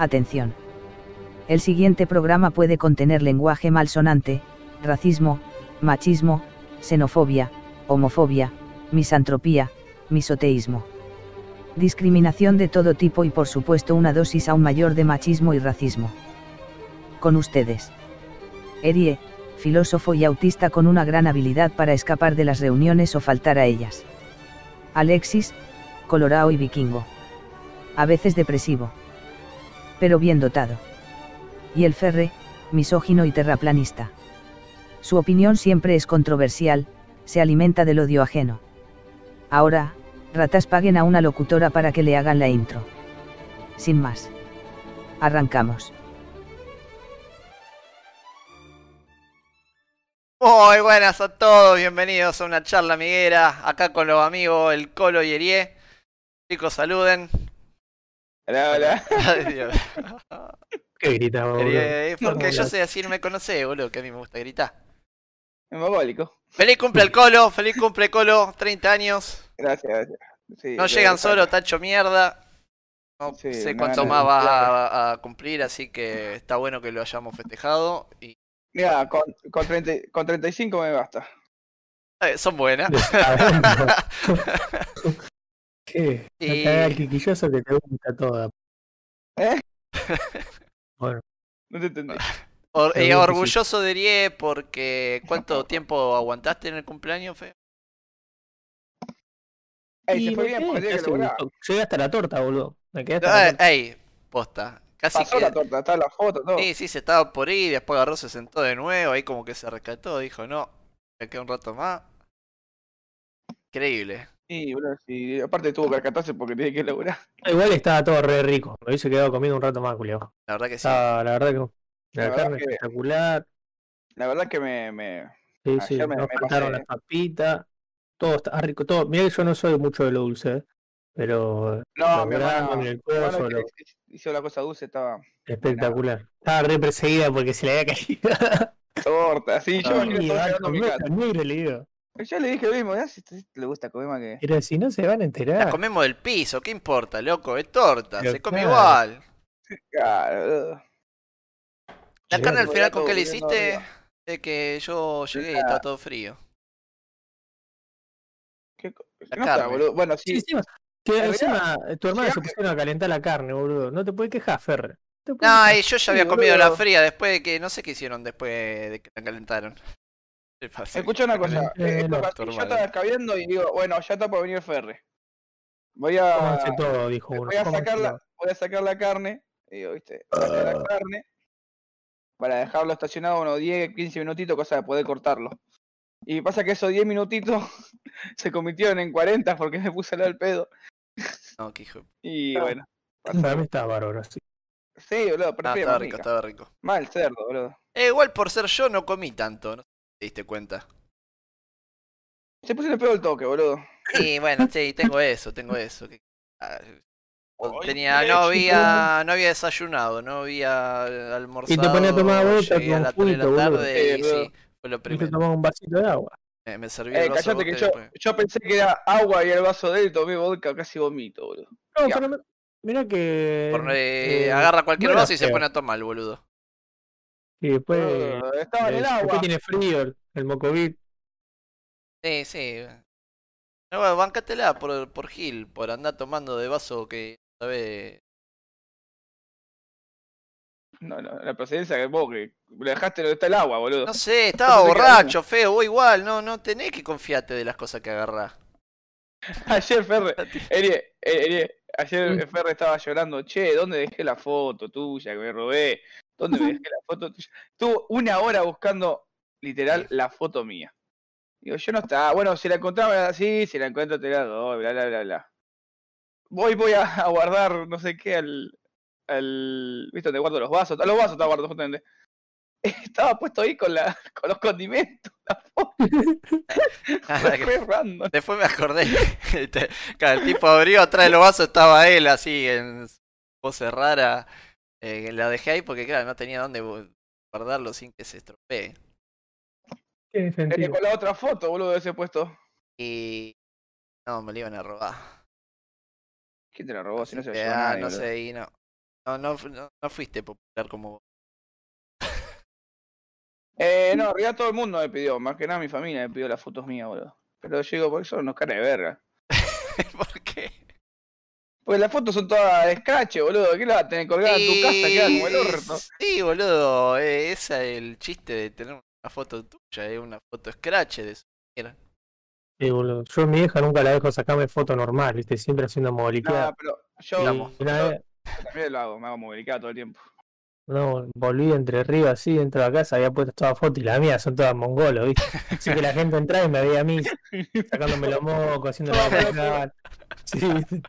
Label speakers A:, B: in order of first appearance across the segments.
A: Atención. El siguiente programa puede contener lenguaje malsonante, racismo, machismo, xenofobia, homofobia, misantropía, misoteísmo. Discriminación de todo tipo y por supuesto una dosis aún mayor de machismo y racismo. Con ustedes. Erie, filósofo y autista con una gran habilidad para escapar de las reuniones o faltar a ellas. Alexis, colorado y vikingo. A veces depresivo. Pero bien dotado. Y el Ferre, misógino y terraplanista. Su opinión siempre es controversial, se alimenta del odio ajeno. Ahora, ratas paguen a una locutora para que le hagan la intro. Sin más. Arrancamos.
B: Muy buenas a todos, bienvenidos a una charla amiguera, acá con los amigos El Colo y. Chicos, saluden.
C: Hola, hola.
B: Ay, Dios.
D: ¿Qué gritas, boludo?
B: Erie, porque
D: No,
B: yo sé así, no me conocés, boludo, que a mí me gusta gritar.
C: Mogólico.
B: Feliz cumple el Colo, feliz cumple Colo, 30 años.
C: Gracias, gracias. Sí,
B: No llegan solo, tacho mierda. No
C: Sí,
B: sé cuánto más va a cumplir, así que está bueno que lo hayamos festejado. Y
C: Mira, con, con, 30, con 35 me basta.
B: eh, son buenas.
D: ¿Qué?
B: Y-
D: No te hagas el quisquilloso que te gusta toda.
C: ¿Eh?
D: Bueno,
C: No te entendí.
B: Or- eh,
D: sí.
B: orgulloso diría porque ¿cuánto tiempo aguantaste en el cumpleaños, Fe?
C: Ey,
D: y
C: te fue bien
D: quedé
C: porque que.
D: Llegué hasta la torta, boludo. Me quedé hasta la
B: Eh,
D: torta.
B: ey, posta. Casi
C: Pasó
B: que...
C: la torta, está la foto, todo.
B: Sí, sí, se estaba por ir, después agarró, se sentó de nuevo, ahí como que se rescató, dijo, no, me quedo un rato más. Increíble.
C: Sí, boludo, sí. Aparte tuvo que rescatarse porque tenía que lograr.
D: Igual estaba todo re rico. Me hubiese quedado comiendo un rato más, culiao.
B: La verdad que sí.
D: Estaba, la verdad que la,
C: La verdad
D: carne
C: que-
D: espectacular.
C: La verdad que me. me...
D: Sí,
C: Ayer
D: sí,
C: me-
D: no
C: me
D: faltaron
C: pasé.
D: las papitas. Todo está rico. Todo. Mirá que yo no soy mucho de lo dulce, ¿eh? pero
C: No, mi hermano.
D: el
C: hermano
D: lo-
C: hizo la cosa dulce, estaba
D: espectacular. Estaba re perseguida porque se le había caído.
C: torta. Sí, yo
D: Ay,
C: imagino todo
D: va a
C: llegando a mi
D: comer
C: casa.
D: negro, le digo.
C: Yo le dije lo mismo, ya si le gusta comer más que.
D: Pero si no se van a
B: La
D: enterar.
B: comemos del piso, ¿qué importa, loco? Es torta,
D: Pero
B: se come
D: claro.
B: igual.
C: Claro.
B: La carne al final con qué le hiciste,
C: arriba.
B: es que yo llegué y estaba todo frío.
C: ¿Qué
B: La
C: no está,
B: carne.
C: boludo. Bueno,
D: Sí,
C: sí.
D: encima, que
C: En
D: encima tu hermana se pusieron a calentar la carne, boludo. No te puedes quejar, Ferre. No
B: No,
D: quejar.
B: y yo ya
C: Sí,
B: había comido la fría después de que, no sé qué hicieron después de que la calentaron.
C: Escucha una cosa,
D: Eh, no,
C: yo estaba escabeando y digo, bueno, ya está por venir el ferre. Voy a,
D: todo, dijo uno.
C: voy a sacar la, voy a sacar la carne, y digo, viste, sacar
D: Ah.
C: la carne para dejarlo estacionado unos 10, 15 minutitos, cosa de poder cortarlo. Y pasa que esos 10 minutitos se convirtieron en 40 porque me puse al pedo.
B: No, qué hijo.
C: Y
D: Ah.
C: bueno.
D: mí está bárbaro, sí.
C: Sí, boludo,
B: Ah,
C: prefiero
B: estaba rico,
C: rica.
B: estaba rico.
C: Mal cerdo, boludo.
B: Eh, igual por ser yo no comí tanto, no te diste cuenta.
C: Se puso el pedo el toque, boludo.
B: Sí, bueno, sí, tengo eso, tengo eso. ah, tenía, no había, no había desayunado, no había almorzado.
D: ponía a tomar vodka
B: llegué a
D: con
B: las 3 de la tarde y
C: Sí,
B: fue lo
D: Y te
B: primero.
D: tomás un vasito de agua.
B: Me, me serví
C: Eh,
B: el vaso de
C: callate que yo,
B: y después-
C: yo pensé que era agua y el vaso de él, tomé vodka, casi vomito, boludo.
D: No,
C: Ya.
D: pero mirá que.
B: por- eh,
D: eh,
B: agarra cualquier
D: no
B: vaso y se pone a tomar, boludo.
D: Y después.
C: Boludo, estaba en el
D: después
C: agua.
D: tiene frío el, el mocovit.
B: Sí, sí. No, bueno, bancatela por, por Gil, por andar tomando de vaso que sabe.
C: No, no, la procedencia que vos, que le dejaste donde está el agua, boludo.
B: No sé, estaba borracho, feo, vos igual, no, no tenés que confiarte de las cosas que agarrás.
C: Ayer Ferre, Erie, eh, Erie, ayer
D: Mm.
C: Ferre estaba llorando, che, ¿dónde dejé la foto tuya que me robé? ¿Dónde me dejé la foto tuya? Estuvo una hora buscando, literal, la foto mía. Digo, yo no estaba, bueno, si la encontraba así, si la encuentro te la doy, bla, bla, bla, bla. Voy, voy a, guardar, no sé qué, al, al, ¿viste dónde guardo los vasos? A los vasos estaba guardando justamente. Estaba puesto ahí con, la, con los condimentos, la foto,
B: Ah, que-
C: fue random.
B: Después me acordé. Este, claro, el tipo abrió atrás de los vasos, estaba él así en pose rara. Eh, la dejé ahí porque, claro, no tenía dónde gu- guardarlo sin que se estropee.
D: Tiene sentido.
C: con la otra foto, boludo, de ese puesto.
B: Y. No, me lo iban a robar.
C: ¿Quién te la robó? Si no se
B: ah, no sé, y no. No, no, no, no fuiste popular como vos.
C: Eh, no, en todo el mundo me pidió, más que nada mi familia me pidió las fotos mías, boludo. Pero yo digo, por eso nos cara de verga. Porque las fotos son todas de scratch, boludo. ¿Qué la vas a tener colgada en tu casa? Queda como el orto.
B: Sí, boludo. eh, ese es el chiste de tener una foto tuya, es una foto scratch de eso. Mira.
D: Sí, boludo. Yo a mi hija nunca la dejo sacarme foto normal, ¿viste? Siempre haciendo
C: No,
D: moviliqueada.
C: pero yo
D: Y
B: Vamos.
D: una vez,
C: también lo hago, me hago movilizar todo el tiempo.
D: no, volví entre ríos así, dentro de la casa, había puesto todas fotos y las mías son todas mongolos, ¿viste? Así que la gente entraba y me veía a mí sacándome los mocos, haciendo la. Sí, ¿viste?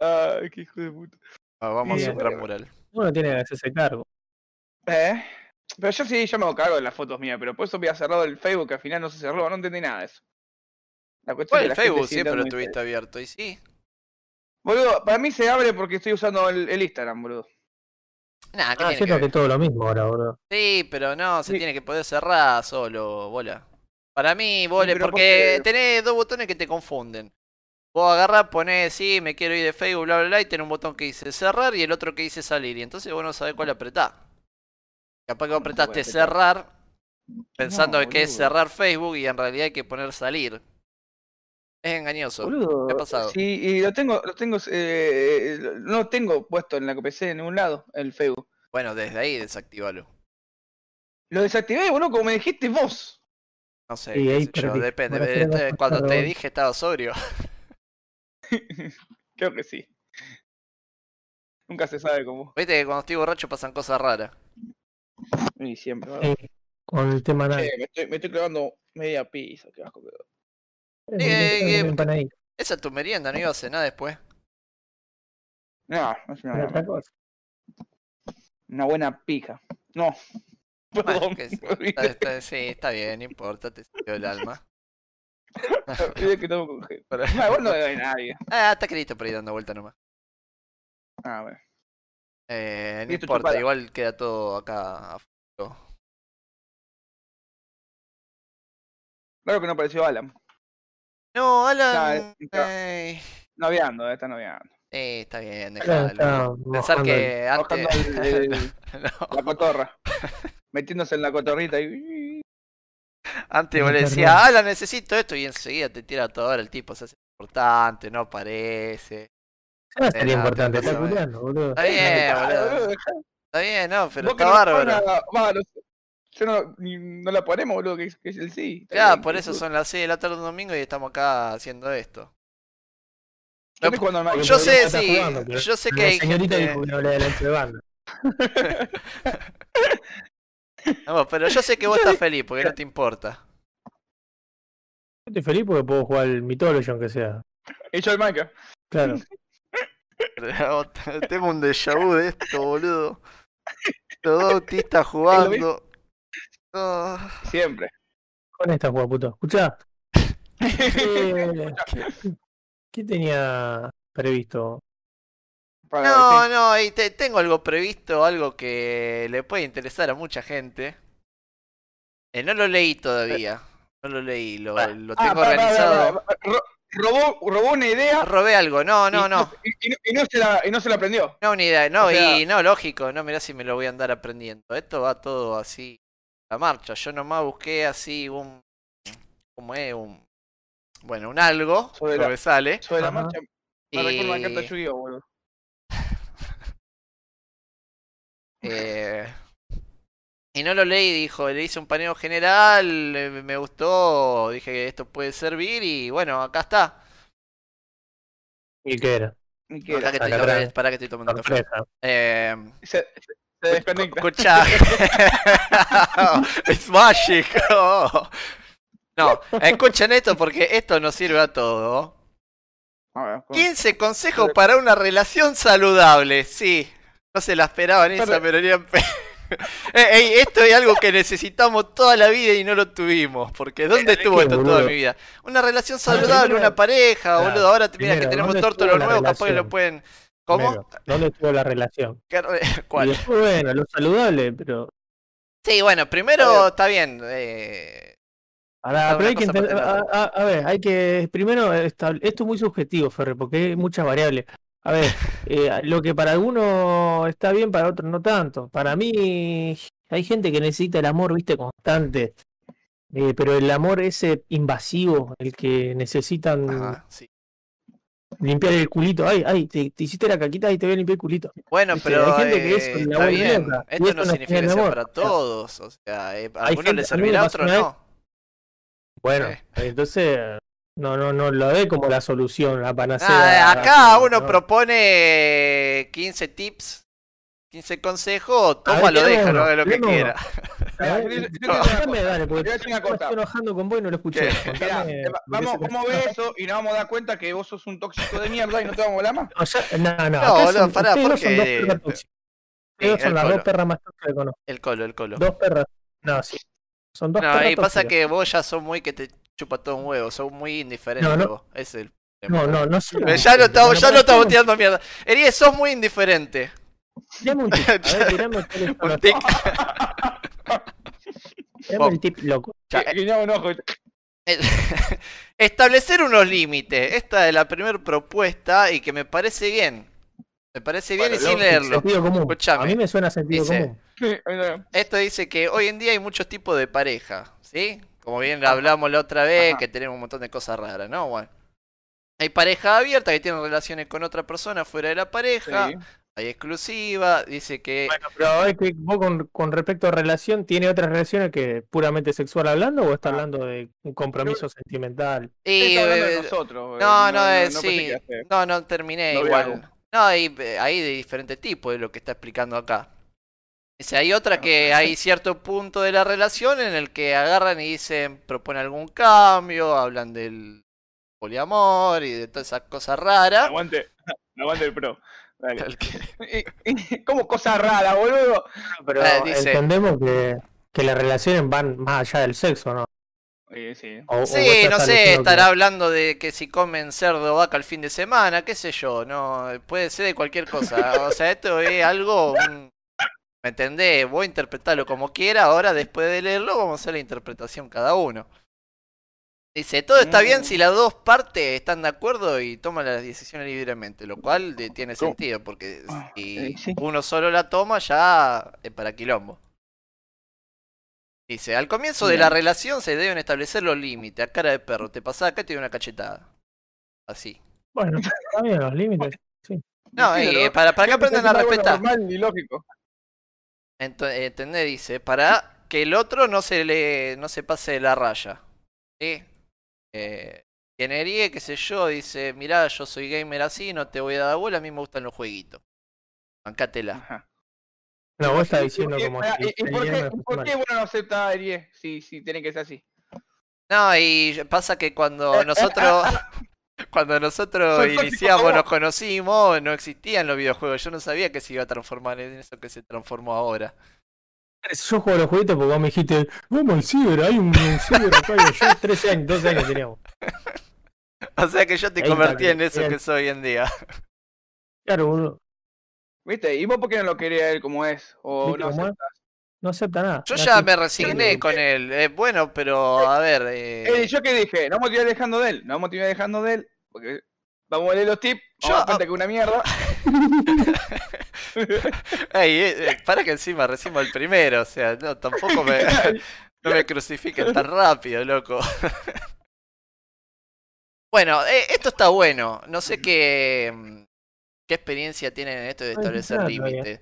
C: Ay, qué hijo de puta.
B: Ah, vamos a
D: Bien.
B: un gran mural.
D: Uno tiene que hacerse cargo.
C: ¿Eh? Pero yo sí, yo me hago cargo de las fotos mías, pero por eso había cerrado el Facebook, que al final no se cerró, no entendí nada de eso. La cuestión
B: Bueno,
C: es
B: el
C: que gente
B: Facebook siempre lo tuviste abierto, y sí.
C: Boludo, para mí se abre porque estoy usando el, el Instagram, boludo.
B: Nada, ¿qué
D: Ah,
B: tiene que
D: siento que
B: ver?
D: todo lo mismo ahora, boludo.
B: Sí, pero no, se
C: Sí.
B: tiene que poder cerrar solo, bola. Para mí, bola,
C: pero ¿por
B: porque
C: qué?
B: tenés dos botones que te confunden. Vos agarrás, ponés, sí, me quiero ir de Facebook, bla, bla, bla, y tenés un botón que dice cerrar y el otro que dice salir. Y entonces vos no sabés cuál apretás. Capaz que vos
C: ¿Cómo se
B: apretaste cerrar, pensando
C: No,
B: que es cerrar Facebook y en realidad hay que poner salir. Es engañoso.
C: Boludo,
B: ¿Qué ha pasado?
C: Sí, y lo tengo, lo tengo, eh, no lo tengo puesto en la PC en ningún lado, el Facebook.
B: Bueno, desde ahí desactivalo.
C: Lo desactivé, boludo, como me dijiste vos.
B: No sé,
D: Sí,
B: qué
D: ahí
B: sé yo, depende.
D: No
B: Cuando te dije estaba sobrio.
C: Creo que sí. Nunca se sabe cómo.
B: Viste que cuando estoy borracho pasan cosas raras.
C: Y siempre, ¿verdad?
D: Sí, con el tema nada.
C: Eh, me, estoy, me estoy clavando media pizza, qué asco que da.
B: eh,
D: una empanadita,
B: Esa es tu merienda, no iba a cenar después.
C: No, no es una,
D: otra cosa.
C: una buena pija. No.
B: Bueno,
C: Perdón.
B: que sí, Está- está- sí, está bien, no importa, te salió el alma.
C: Que con gente.
B: Pero-
C: No, no debe nadie.
B: Ah, está querido por ahí dando vuelta nomás.
C: Ah, bueno.
B: Eh, no importa,
C: chupada.
B: igual queda todo acá a fuego.
C: Claro que no apareció Alan.
B: No, Alan.
C: Está-
B: eh,
C: Noviando, eh, está noviando.
B: eh, está bien,
D: está
B: Pensar que antes.
C: el- el-
B: no,
C: la cotorra. Metiéndose en la cotorrita y.
B: antes vos le decías, Alan, necesito esto, y enseguida te tira todo. El tipo se hace importante, no aparece.
D: Ya sería
B: no,
D: importante, está boludo.
B: Está bien,
C: Ah,
B: boludo. Está bien, no, pero está
C: no
B: bárbaro.
C: no. Yo no, no la ponemos, boludo, que es, que es el sí. Bien,
B: por eso
C: es-
B: son las 6 de la tarde un domingo y estamos acá haciendo esto.
C: Yo Minecraft.
B: Yo sé, sí,
D: jugando,
B: yo sé que
D: La
B: hay
D: señorita
B: gente...
D: dijo que no de.
B: No, pero yo sé que vos estás feliz porque no te importa.
D: Yo estoy feliz porque puedo jugar el Mythology aunque sea.
C: He hecho el Minecraft.
D: Claro.
B: Pero Tengo un déjà vu de esto, boludo. Los dos autistas jugando. No.
C: Siempre.
D: Con esta juega puto. Escuchá. ¿Qué, qué tenía previsto?
C: Para
B: No, no, y te- tengo algo previsto, algo que le puede interesar a mucha gente. Eh, no lo leí todavía. No lo leí, lo, lo
C: Ah,
B: tengo organizado.
C: Robó, robó una idea.
B: Robé algo, no, no,
C: y,
B: no.
C: Y, y- y no se la, y no se la aprendió.
B: No, ni idea. No,
C: O sea-
B: y no, lógico, no, mirá si me lo voy a andar aprendiendo. Esto va todo así a marcha. Yo nomás busqué así un. ¿Cómo es? Un. Bueno, un algo.
C: Sobre
B: lo
C: la-
B: que sale.
C: Sobre la marcha. Me recuerda una carta de
B: Y,
C: Yu-Gi-Oh, boludo.
B: Eh, y no lo leí, dijo, le hice un paneo general, eh, me gustó, dije que esto puede servir y bueno, acá está.
D: ¿Y qué era?
C: Ni que
B: Acá que
C: era.
B: estoy,
D: Acá
B: tomando-
D: atrás.
B: pará que estoy tomando café. Eh,
C: Se, se, desconecta.
B: Escucha. It's magic. Oh. No, escuchen esto porque esto nos sirve a todo.
C: A ver, ¿cómo?
B: 15 consejos para una relación saludable. Sí, no se la esperaban esa,
C: Pero-
B: Eh, ey, esto es algo que necesitamos toda la vida y no lo tuvimos. Porque ¿dónde
D: ¿de
B: estuvo esto toda mi vida? Una relación saludable, una pareja,
D: Claro,
B: boludo. Ahora mira que tenemos
D: ¿dónde
B: tórtolo
D: estuvo la
B: nuevo, capaz que lo pueden. ¿Cómo?
D: Primero, ¿Dónde estuvo la relación?
B: ¿Qué re-
D: Y
B: ¿Cuál?
D: después, bueno, lo saludable, pero.
B: Sí, bueno, primero está bien. eh,
D: Ahora, pero hay que entender- a, a- a ver, hay que primero estable- esto es muy subjetivo, Ferre, porque hay muchas variables. A ver, eh, lo que para algunos está bien, para otros no tanto. Para mí hay gente que necesita el amor, viste, constante. Eh, pero el amor ese invasivo, el que necesitan
B: Ajá, sí.
D: limpiar el culito. Ay, ay, te, te hiciste la caquita y te voy a limpiar el culito.
B: Bueno,
D: Viste,
B: pero
D: hay gente que
B: eh,
D: vuelve
B: bien.
D: loca, y
B: Esto no
D: no
B: significa que sea
D: amor.
B: para todos. O sea, eh, a algunos
D: gente-
B: les servirá, a otros no.
D: Bueno,
B: Eh.
D: entonces no, no, no lo ve como la solución, la panacea.
B: Ah, acá
D: ¿no?
B: uno propone 15 tips, 15 consejos, toma, lo deja, lo haga lo que quiera.
D: No, porque enojando con vos y no lo escuché. Porque
C: vamos, vamos a ver eso y nos vamos a dar cuenta que vos sos un tóxico de mierda y no te vamos a hablar más.
D: O sea, no, no,
B: No,
D: son,
B: pará,
D: dos son dos
B: porque-
D: perras tóxicas.
B: Sí,
D: son las
B: colo.
D: dos perras más tóxicas que conozco.
B: El colo, el colo.
D: Dos perras. No, sí. Son dos
B: No,
D: perras
B: y pasa
D: tóxicas.
B: que vos ya sos muy que te chupa todo un huevo, sos muy indiferente
D: No, no.
B: vos. Es el
D: No,
B: problema.
D: no, no son las
B: Ya lo
D: Bueno,
B: ya lo mierda. Erie, sos muy indiferente.
D: tirame un tip. A ver, tirame cuáles son
B: Un tic.
D: tirame el tip loco.
C: Enojo.
B: Establecer unos límites. Esta es la primera propuesta y que me parece bien. Me parece bien
C: Bueno,
B: y sin leerlo.
D: Sentido común.
B: Escuchame.
D: A mí me suena sentido
B: Dice-
D: común.
B: Esto dice que hoy en día hay muchos tipos de pareja, ¿sí? Como bien hablamos la otra vez,
C: Ajá.
B: que tenemos un montón de cosas raras, ¿no? Bueno. Hay pareja abierta que tienen relaciones con otra persona fuera de la pareja,
C: Sí.
B: hay exclusiva, dice que...
D: Bueno, pero es que vos con, con respecto a relación, ¿tiene otras relaciones que puramente sexual hablando o está
C: Ah.
D: hablando de un compromiso sentimental?
B: y,
C: Está hablando de
B: eh,
C: nosotros.
B: no,
C: eh,
B: no, eh,
C: pensé
B: sí,
C: que iba a ser.
B: no, no terminé igual. No, hay, eh, hay de diferentes tipos, es lo que está explicando acá. Dice, hay otra que hay cierto punto de la relación en el que agarran y dicen, propone algún cambio, hablan del poliamor y de todas esas cosas raras.
C: Aguante, aguante el pro. Dale. ¿Cómo cosa rara, boludo?
D: Pero
B: Eh, dice-
D: entendemos que, que las relaciones van más allá del sexo, ¿no?
C: Sí.
D: O-
B: Sí,
D: estás
B: no sé,
D: que-
B: estará hablando de que si comen cerdo o vaca el fin de semana, qué sé yo, no, puede ser de cualquier cosa. O sea, esto es algo, un- ¿me entendés? Voy a interpretarlo como quiera, ahora después de leerlo vamos a hacer la interpretación cada uno. Dice, todo está bien
C: Mm.
B: si las dos partes están de acuerdo y toman las decisiones libremente, lo cual de- tiene sentido, porque
C: Ah,
B: si
C: eh,
B: uno solo la toma ya es para quilombo. Dice, al comienzo de la relación se deben establecer los límites, a cara de perro, te pasás acá y te doy una cachetada. Así.
D: Bueno, está bien, los límites.
B: No,
C: Sí,
B: y
C: ¿no?
B: para, para que aprendan a respetar.
C: normal y lógico.
B: Ento- eh, ¿Entendés? Dice, para que el otro no se le no se pase de la raya. ¿Sí? Eh, qué sé yo, dice, mirá, yo soy gamer así, no te voy a dar bola, a mí me gustan los jueguitos. Bancátela.
C: Ajá.
D: No, vos estás
C: ¿Y
D: diciendo como si
C: ¿Y, y por qué, por qué uno no acepta a Erie si, si tiene que ser así?
B: No, y pasa que cuando nosotros cuando nosotros
C: Soy
B: iniciamos, nos conocimos, no existían los videojuegos. Yo no sabía que se iba a transformar en eso que se transformó ahora.
D: Yo juego a los jueguitos porque vos me dijiste, vamos al ciber, hay un, un ciber acá yo 13 años, 12 años teníamos.
B: O sea que yo te
D: Ahí
B: convertí
D: está,
B: en eso
D: bien.
B: que soy hoy en día.
D: Claro, boludo.
C: ¿Viste? ¿Y vos por qué no lo quería él como es? ¿O
D: ¿Viste
C: no aceptás?
D: No acepta nada.
B: Yo
D: No
B: ya
D: acepta.
B: me resigné con él. Eh, bueno, pero a ver.
C: Eh,
B: Eh,
C: ¿Yo qué dije? No vamos a tirar dejando de él. No vamos a tirar dejando de él. Porque vamos a leer los tips. Vamos
B: Yo-
C: a cuenta que es una mierda.
B: ey, eh, eh, para que encima recibo el primero. O sea, no, tampoco me, no me crucifiquen tan rápido, loco. bueno, eh, esto está bueno. No sé qué, qué experiencia tienen en esto de establecer límites.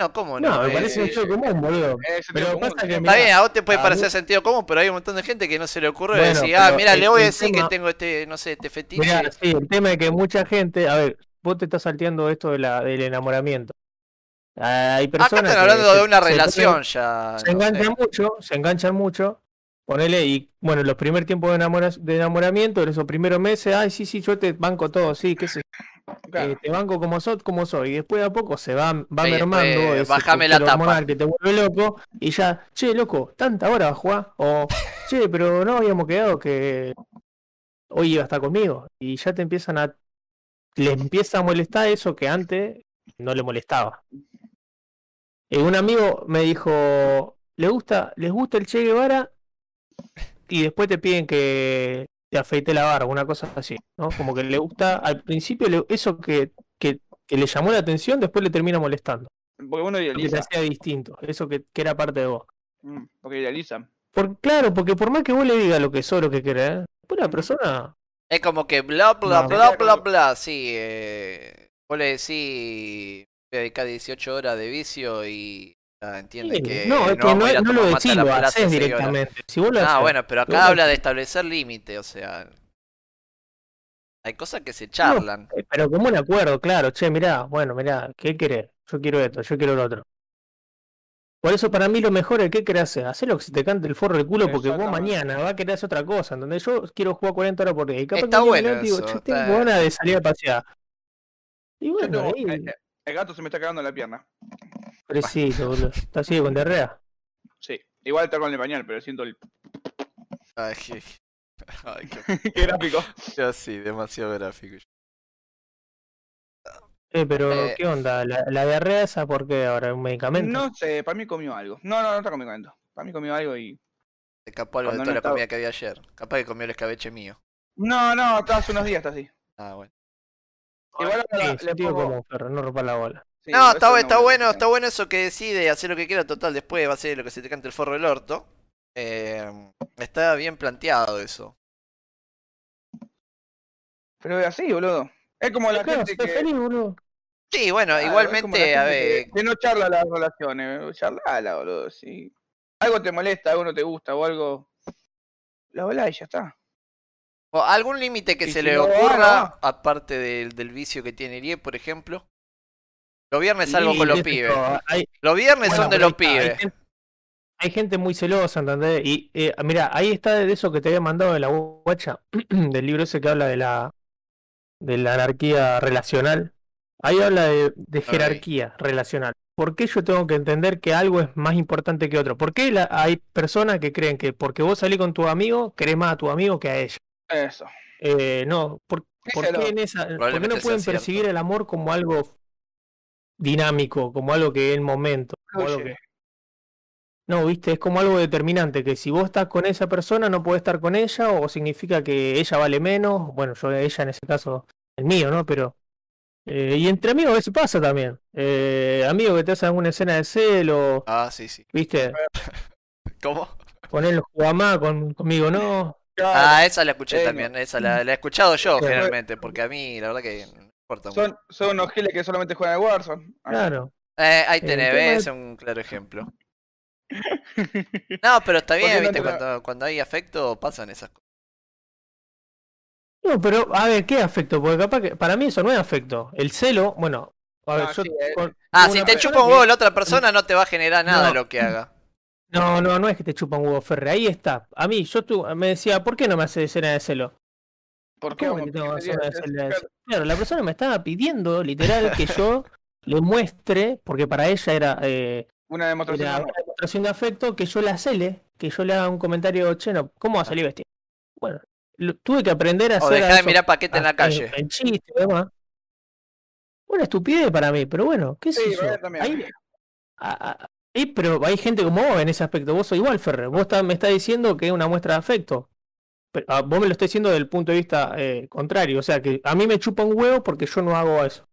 B: No, ¿cómo no?
D: No, me
B: Eh,
D: parece un show común, boludo.
C: Es
D: Pero
C: sentido
D: pasa que mirá,
B: Está bien, a vos te puede parecer
D: mí-
B: sentido común, pero hay un montón de gente que no se le ocurre
D: Bueno,
B: decir, ah, mira, le voy a decir
D: tema-
B: que tengo este, no sé, este fetiche.
D: Mirá, sí, el tema es que mucha gente, a ver, vos te estás salteando esto de la, del enamoramiento. Ah, Hay
B: Acá
D: personas
B: están
D: que
B: hablando de una
D: se
B: relación ya.
D: se
B: no sé.
D: enganchan mucho, se enganchan mucho, ponele, y bueno, los primeros tiempos de, enamora- de enamoramiento, esos primeros meses, ay, sí, sí, yo te banco todo, sí, qué sé,
C: Claro.
D: eh, te banco como soy, como soy, y después de a poco se va, va mermando ese
B: bájame la tapa.
D: que te vuelve loco, y ya, che, loco, tanta hora vas a jugar, o, che, pero no habíamos quedado que hoy iba a estar conmigo, y ya te empiezan a, le empieza a molestar eso que antes no le molestaba. Eh, un amigo me dijo, ¿le gusta, les gusta el Che Guevara? Y después te piden que te afeite la barba, una cosa así, ¿no? Como que le gusta, al principio le- eso que que, que le llamó la atención, después le termina molestando.
C: Porque uno
D: Porque se
C: idealiza.
D: hacía distinto, eso que, que era parte de vos.
C: Mm, Porque idealizan.
D: Por, claro, porque por más que vos le digas lo que sos, lo que querés, después la persona.
B: Es como que bla bla
D: No.
B: bla bla bla, sí. Eh, vos le decís, voy a dedicar 18 horas de vicio y entiende
D: Sí,
B: que
D: no, es que no,
B: a
D: no lo decís, lo haces directamente. Si vos lo
B: Ah,
D: haces,
B: bueno, pero acá habla de establecer límite, o sea. Hay cosas que se charlan.
D: Eh, Pero como un acuerdo, claro, che, mirá, bueno, mirá, ¿qué querés? Yo quiero esto, yo quiero lo otro. Por eso para mí lo mejor es ¿qué querés hacer? Hacer lo que se te cante el forro del culo porque vos mañana vas a querer hacer otra cosa, ¿entendés? Yo quiero jugar 40 horas por día y capaz
B: Está
D: que
B: bueno
D: digo, che, tengo
B: está-
D: ganas de salir a pasear. Y
C: Yo
D: bueno, ahí,
C: eh, eh, el gato se me está cagando en la pierna.
D: pobrecito, boludo. Está así con diarrea.
C: Sí. Igual está con el pañal, pero siento el.
B: Ay, qué, ay, qué-
C: Qué gráfico.
B: yo sí, demasiado gráfico.
D: Eh, pero
B: Eh.
D: ¿qué onda? ¿La, la diarrea esa por qué ahora? ¿Un medicamento?
C: No sé, para mí comió algo. No, no, no está comiendo. Para mí comió algo y.
B: Se escapó algo de toda
C: no
B: la
C: estaba-
B: comida que había ayer. Capaz que comió el escabeche mío.
C: No, no, está hace unos días, está así.
B: Ah, bueno.
C: Igual
D: Sí,
C: ahora le
D: sentido
C: pongo-
D: común, perro, no rompa la bola.
C: Sí,
B: No, está, bueno, está bueno eso que decide hacer lo que quiera, total, después va a ser lo que se te cante el forro del orto. Eh, está bien planteado eso.
C: Pero es así, boludo. Es como la
D: Claro,
C: gente
D: estás
C: que.
D: feliz, boludo.
B: Sí, bueno,
C: Claro, como la
B: igualmente, a ver,
C: Que, no charla las relaciones. Charlala, boludo. Si algo te molesta, algo no te gusta o algo. Lo habla y ya está.
B: O algún límite que se
C: si
B: le ocurra, aparte del, del vicio que tiene Elie, por ejemplo. Los viernes salgo con los pibes.
D: hay-
B: Los viernes
D: bueno,
B: son de los
D: hay
B: pibes.
D: gente- Hay gente muy celosa, ¿entendés? Y eh, mira, ahí está de eso que te había mandado de la guacha, del libro ese que habla de la de la anarquía relacional. Ahí habla de, de jerarquía relacional. ¿Por qué yo tengo que entender que algo es más importante que otro? ¿Por qué la- hay personas que creen que porque vos salís con tu amigo, querés más a tu amigo que a ella?
C: Eso.
D: Eh, no, ¿por, qué en esa, por qué no pueden
B: cierto.
D: percibir el amor como algo dinámico, como algo que es el momento? como algo
C: Fluye.
D: que- No, viste, es como algo determinante, que si vos estás con esa persona no podés estar con ella, o significa que ella vale menos, bueno, yo ella en ese caso, el mío, ¿no? Pero, eh, y entre amigos a veces pasa también, eh, amigos que te hacen alguna escena de celo,
B: Ah, sí, sí.
D: viste,
B: ¿Cómo?
D: ponerlo jugar más con, conmigo, no,
B: Ah, esa la escuché
C: Eh,
B: también. Esa la, la he escuchado yo
D: Sí.
B: generalmente, porque a mí la verdad que no me importa mucho.
C: Son, son unos giles que solamente juegan al Warzone.
D: Claro.
B: Eh, ahí
D: El
B: tenés, ¿ves?
D: es-
B: Es un claro ejemplo. No, pero está bien, viste, cuando, cuando hay afecto pasan esas cosas.
D: No, pero a ver, ¿qué afecto? Porque capaz que para mí eso no es afecto. El celo, bueno, a ver,
C: No,
D: yo
C: sí, eh.
D: con-
B: Ah, si te chupa un
D: que-
B: huevo la otra persona no te va a generar nada
D: No.
B: lo que haga.
D: No, no, no es que te chupa un huevo Ferre, ahí está. A mí, yo tu, me decía, ¿por qué no me hace escena de celo?
C: ¿Por qué?
D: ¿Cómo que
C: vamos
D: te tengo
C: a
D: que hacer
C: pedir
D: una
C: hacer-
D: escena de celo? Claro, la persona me estaba pidiendo, literal, que yo le muestre, porque para ella era, eh,
C: Una demostración
D: era
C: de
D: una demostración de afecto, que yo la cele, que yo le haga un comentario, che, no, ¿cómo va a salir vestido? Bueno, lo- tuve que aprender a
B: O
D: hacer
B: dejar de mirar paquete en la
D: Ah,
B: calle.
D: En chiste y demás. Una estupidez para mí, pero bueno, qué sé
C: Sí,
D: yo. Ahí- a- a- ahí, pero hay gente como vos en ese aspecto. Vos sos igual, Ferrer. Vos está- me estás diciendo que es una muestra de afecto. Pero, ah, vos me lo estás diciendo desde el punto de vista eh, contrario. O sea, que a mí me chupa un huevo porque yo no hago eso.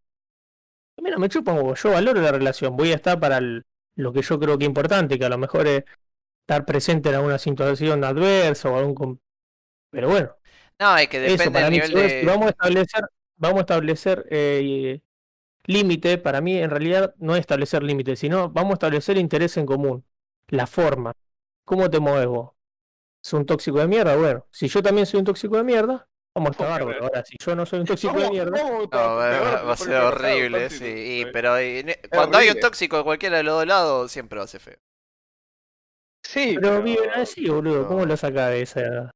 D: A mí no me chupa un huevo. Yo valoro la relación. Voy a estar para el- lo que yo creo que es importante, que a lo mejor es estar presente en alguna situación adversa o algún... Pero bueno.
B: No, es que
D: Eso
B: depende
D: para
B: del nivel de.
D: vamos a establecer, vamos a establecer eh, límite, para mí en realidad no es establecer límite, sino vamos a establecer interés en común, la forma, cómo te mueves vos. ¿Es un tóxico de mierda? Bueno, si yo también soy un tóxico de mierda, vamos a estar bárbaro. Ahora, si yo no soy un tóxico de
C: ¿Cómo-
D: mierda,
B: No, va, a ser horrible, sí. Y,
C: Sí.
B: pero y cuando hay un tóxico de cualquiera de los dos lados, siempre va a ser feo.
C: Sí,
D: pero viven así, boludo, ¿cómo lo saca de esa?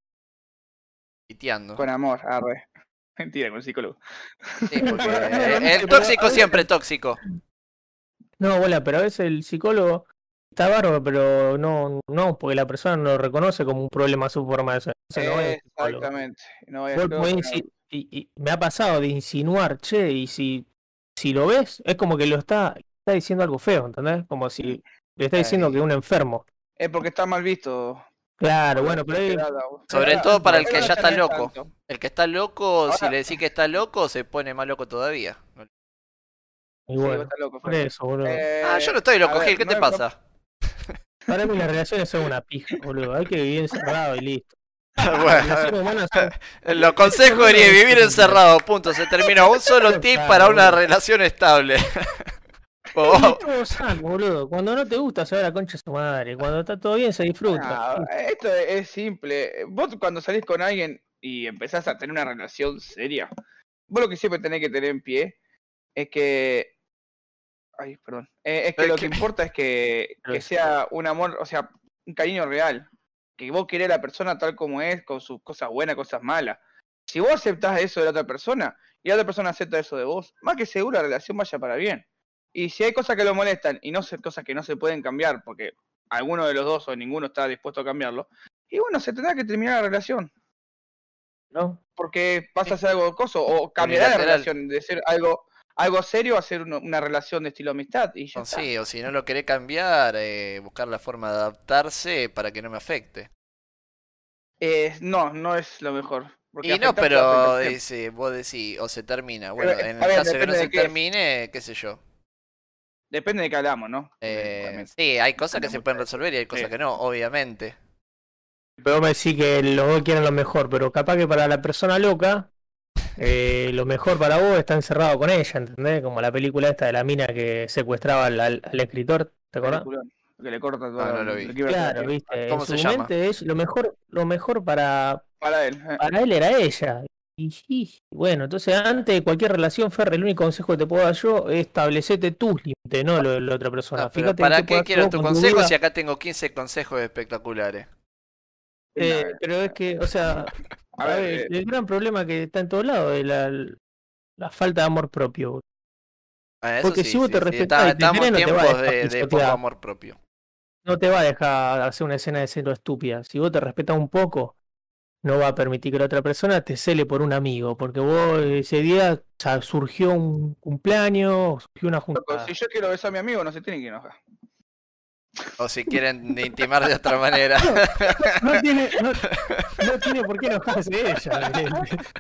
B: Piteando.
C: Con amor, arre. Mentira, con el psicólogo.
B: Sí, porque el, tóxico siempre tóxico.
D: No, bola, pero a veces el psicólogo está bárbaro, pero no, no, porque la persona no lo reconoce como un problema su forma de ser. Entonces no es.
C: Exactamente. No
D: y, y me ha pasado de insinuar, che, y si, si lo ves, es como que lo está, está diciendo algo feo, ¿entendés? Como si le está diciendo
B: Ahí.
D: que es un enfermo.
C: Es porque está mal visto.
D: Claro, bueno, pero
B: Sobre todo para el que ya está loco. El que está loco, si le decís que está loco, se pone más loco todavía.
D: Y bueno,
C: loco,
D: por eso, boludo.
C: Eh,
B: Ah, yo no estoy loco,
C: ver,
B: Gil, ¿qué te
C: no-
B: pasa?
D: Para mí las relaciones son una pija, boludo. Hay que vivir encerrado y listo. Las
B: bueno,
D: relaciones humanas son...
B: los consejos sería vivir encerrado, punto, se terminó. Un solo tip para una relación estable. Oh,
D: boludo. Cuando no te gusta, se va la concha de su madre. Cuando está todo bien, se disfruta.
C: Ah, esto es simple. Vos cuando salís con alguien y empezás a tener una relación seria, vos lo que siempre tenés que tener en pie es que... Ay, perdón. Eh, es que lo
B: que-
C: importa es que, sea un amor, o sea, un cariño real. Que vos querés a la persona tal como es, con sus cosas buenas, cosas malas. Si vos aceptás eso de la otra persona y la otra persona acepta eso de vos, más que seguro la relación vaya para bien. Y si hay cosas que lo molestan y no se, cosas que no se pueden cambiar porque alguno de los dos o ninguno está dispuesto a cambiarlo, y bueno, se tendrá que terminar la relación.
D: ¿No?
C: Porque pasa a ser algo coso, o cambiará la relación de ser algo, algo serio a ser una relación de estilo amistad. Y ya
B: o
C: está.
B: sí, o si no lo querés cambiar, eh, buscar la forma de adaptarse para que no me afecte.
C: Eh, no, no es lo mejor. porque
B: Y no, pero dice, vos decís, o se termina. Bueno,
C: eh,
B: en el
C: ver,
B: caso de que no se
C: es.
B: termine, qué sé yo.
C: Depende de qué hablamos, ¿no?
B: Eh, sí, hay cosas que se pueden
C: de eso.
B: resolver y hay cosas
C: Sí.
B: que no, obviamente.
D: Pero vos me decís que los dos quieren lo mejor, pero capaz que para la persona loca, eh, lo mejor para vos está encerrado con ella, ¿entendés? Como la película esta de la mina que secuestraba al, al- al escritor, ¿te acordás?
C: Que le corta todo.
B: No, no lo vi.
D: Claro, viste.
B: ¿Cómo
D: en
B: se
D: su
B: llama?
D: mente es lo mejor, lo mejor para,
C: Para él. eh.
D: para él era ella. Y bueno, entonces antes de cualquier relación, Ferre, el único consejo que te puedo dar yo es establecete tus límites, no lo de la otra persona.
B: Ah,
D: Fíjate
B: ¿Para
D: qué
B: quiero tu consejo si acá tengo 15 consejos espectaculares?
D: Eh, pero es que, o sea,
C: A
D: a
C: ver,
D: ver,
C: eh,
D: el gran problema que está en todos lados es la, la falta de amor propio.
B: Ah, eso
D: Porque
B: sí,
D: si vos
B: sí,
D: te
B: sí,
D: respetás
B: está- estamos en
D: querés, no te va a
B: tiempos
D: dejar
B: de, de poco amor propio.
D: No te va a dejar hacer una escena de celo estúpida. Si vos te respetás un poco, no va a permitir que la otra persona te cele por un amigo. Porque vos ese día o sea, surgió un cumpleaños, surgió una
C: loco,
D: junta.
C: si yo quiero besar a mi amigo, no se tiene que enojar.
B: O si quieren intimar de otra manera.
D: No tiene, no, no tiene por qué enojarse ella.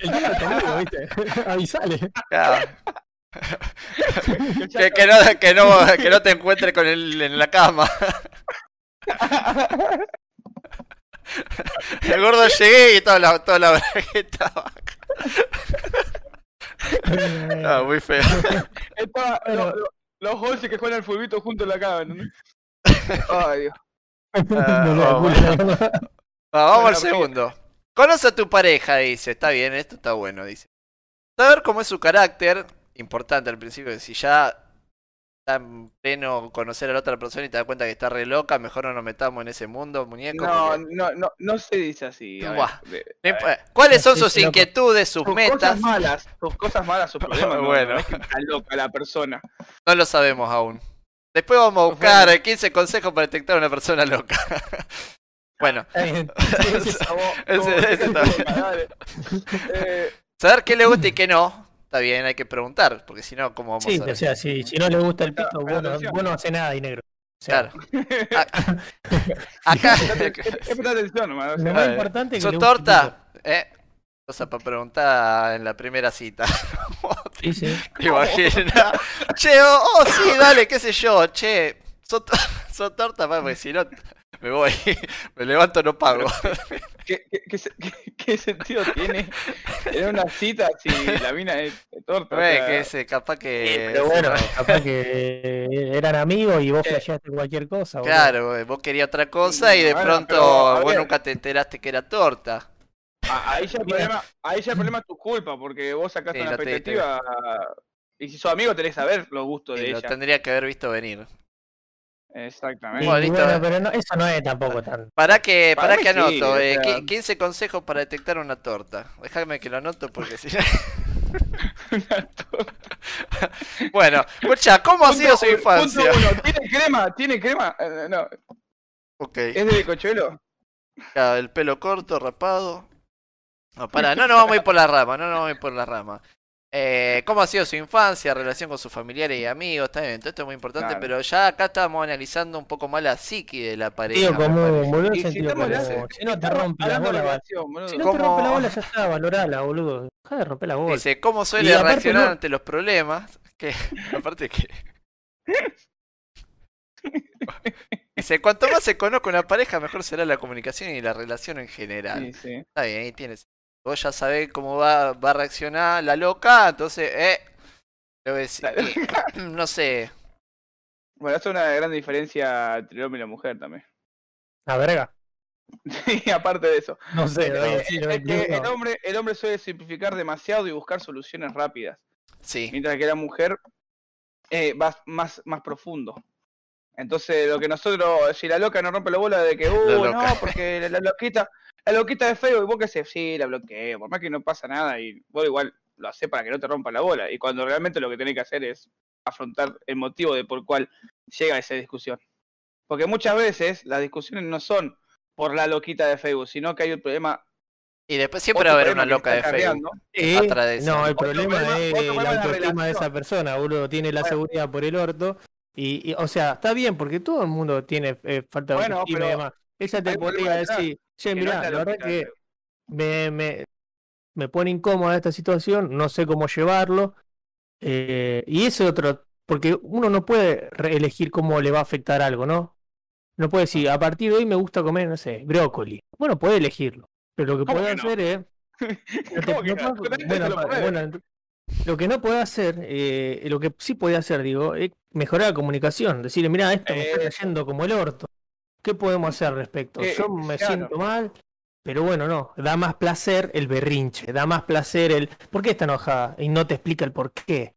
D: El, el es tu amigo, ¿viste? Avisale.
B: Claro. que, que no, que, no, que no te encuentres con él en la cama. El gordo llegué y toda la, toda la bragueta abajo. Ah, muy feo.
C: Estaba,
D: Bueno.
C: lo- lo- los Holsi que juegan al fulbito junto en la cama, ¿entendés? Ay, Dios.
B: Ah,
D: No
B: vamos. Ah, al segundo. Conoce a tu pareja, dice. Está bien, esto está bueno, dice. Saber cómo es su carácter, importante al principio, si ya está en pleno conocer a la otra persona y te das cuenta que está re loca, mejor no nos metamos en ese mundo, muñeco.
C: No,
B: porque-
C: no, no, no se dice así. a
B: Buah. ¿Cuáles son sus inquietudes, sus
C: sus
B: metas?
C: cosas malas, sus cosas malas, sus problemas. no,
B: Bueno.
C: no es que está loca la persona.
B: No lo sabemos aún. Después vamos a buscar eh, 15 consejos para detectar a una persona loca. bueno.
C: Eh,
B: saber qué le gusta y qué no. Está bien, hay que preguntar, porque si no, ¿cómo vamos
D: Sí,
B: a ver?
D: o sea, si, si no le gusta el pito,
C: Pero
D: vos no,
C: atención.
D: vos no haces nada, y negro. O sea,
B: Claro. Acá,
C: es prestar atención nomás. o sea,
D: Lo más importante es que
B: ¿Su
D: le guste el
B: torta? ¿Eh? Cosa para preguntar en la primera cita.
D: Sí, sí.
B: ¿Te imaginas? Che, oh, oh, sí, dale, qué sé yo. Che, ¿sos, sos torta? Porque si no, me voy. Me levanto, no pago.
C: ¿Qué, qué, qué se- qué- qué sentido tiene en una cita si la mina es torta? o
B: Ve
C: sea,
B: que ese, capaz que.
D: Pero bueno, capaz que eran amigos y vos
C: Eh,
D: flasheaste cualquier cosa.
B: Claro, eh, vos querías otra cosa y de
C: Bueno,
B: pronto
C: pero,
B: vos nunca te enteraste que era torta.
C: a- ahí, ya el problema, ahí ya el problema es tu culpa, porque vos sacaste
B: Sí,
C: una
B: lo te- te-
C: expectativa. Y si sos amigo, tenés que saber los gustos
B: Y
C: de
B: lo
C: ella.
B: tendría que haber visto venir.
C: Exactamente.
B: Bueno, listo.
D: bueno, pero no, eso no es tampoco tan.
B: Para que,
C: Para
B: para que
C: sí,
B: anoto,
C: o
B: eh,
C: sea-
B: qui- 15 consejos para detectar una torta. Déjame que lo anoto porque si no.
C: Una torta.
B: Bueno, escucha, ¿cómo ha sido su infancia?
C: punto uno, ¿Tiene crema? ¿Tiene crema? Eh, no,
B: Ok,
C: ¿es de cochuelo?
B: ya, el pelo corto, rapado. No, pará, no nos vamos a ir por la rama, no nos vamos a ir por la rama. Eh, ¿Cómo ha sido su infancia, relación con sus familiares y amigos? Está bien, todo esto es muy importante,
C: Claro.
B: pero ya acá estamos analizando un poco más la psiqui de la pareja. Parece.
D: común, boludo,
C: si
D: sentido común. Si no te rompe la bola, va-
C: relación, boludo.
D: si no te
B: ¿Cómo?
D: rompe la bola, ya está, valorala, boludo. Deja de romper la bola.
B: Dice, ¿cómo suele reaccionar
D: no-
B: ante los problemas? Que, aparte que. Dice, cuanto más se conozca una pareja, mejor será la comunicación y la relación en general.
C: Sí, sí.
B: Está bien, ahí tienes. Vos ya sabés cómo va, va a reaccionar la loca, entonces, eh. le voy a decir, eh, no sé.
C: Bueno, eso es una gran diferencia entre el hombre y la mujer también.
D: La verga.
C: Y aparte de eso.
D: No sé, no,
C: eh,
D: sí,
C: es
D: no,
C: que
D: no.
C: el hombre, el hombre suele simplificar demasiado y buscar soluciones rápidas.
B: Sí,
C: Mientras que la mujer eh, va más, más profundo. Entonces, lo que nosotros, si la loca nos rompe la bola de que, uh, no, porque la, la loquita, la loquita de Facebook, vos qué sé, sí, la bloqueo, por más que no pasa nada, y vos igual lo haces para que no te rompa la bola. Y cuando realmente lo que tenés que hacer es afrontar el motivo de por cual llega esa discusión. Porque muchas veces las discusiones no son por la loquita de Facebook, sino que hay un problema.
B: y después siempre va a haber una
C: que
B: loca de Facebook. Atrás de
D: no, el problema
C: problema-
D: es
C: otro
D: la
C: problema la
D: autoestima de esa persona, boludo. Tiene la
C: Bueno.
D: seguridad por el orto. Y, y, o sea, está bien, porque todo el mundo tiene eh, falta de
C: Bueno,
D: autoestima y
C: pero
D: demás. Ella te podría decir, che,
C: no
D: mirá,
C: es la
D: la verdad que me, me, me pone incómoda esta situación, no sé cómo llevarlo. eh, y ese otro, porque uno no puede elegir cómo le va a afectar algo, ¿no? No puede decir, a partir de hoy me gusta comer, no sé, brócoli. Bueno, puede elegirlo. Pero lo que
C: ¿Cómo
D: puede
C: no?
D: hacer es no te-
C: ¿Cómo que
D: no
C: no? lo
D: que no puede hacer, eh, lo que sí puede hacer, digo, es mejorar la comunicación. Decirle, mira, esto me está
C: Eso.
D: cayendo como el orto. ¿Qué podemos hacer al respecto?
C: Que-
D: Yo me
C: claro.
D: siento mal, pero bueno, no. Da más placer el berrinche, da más placer el. ¿Por qué está enojada? Y no te explica el por qué.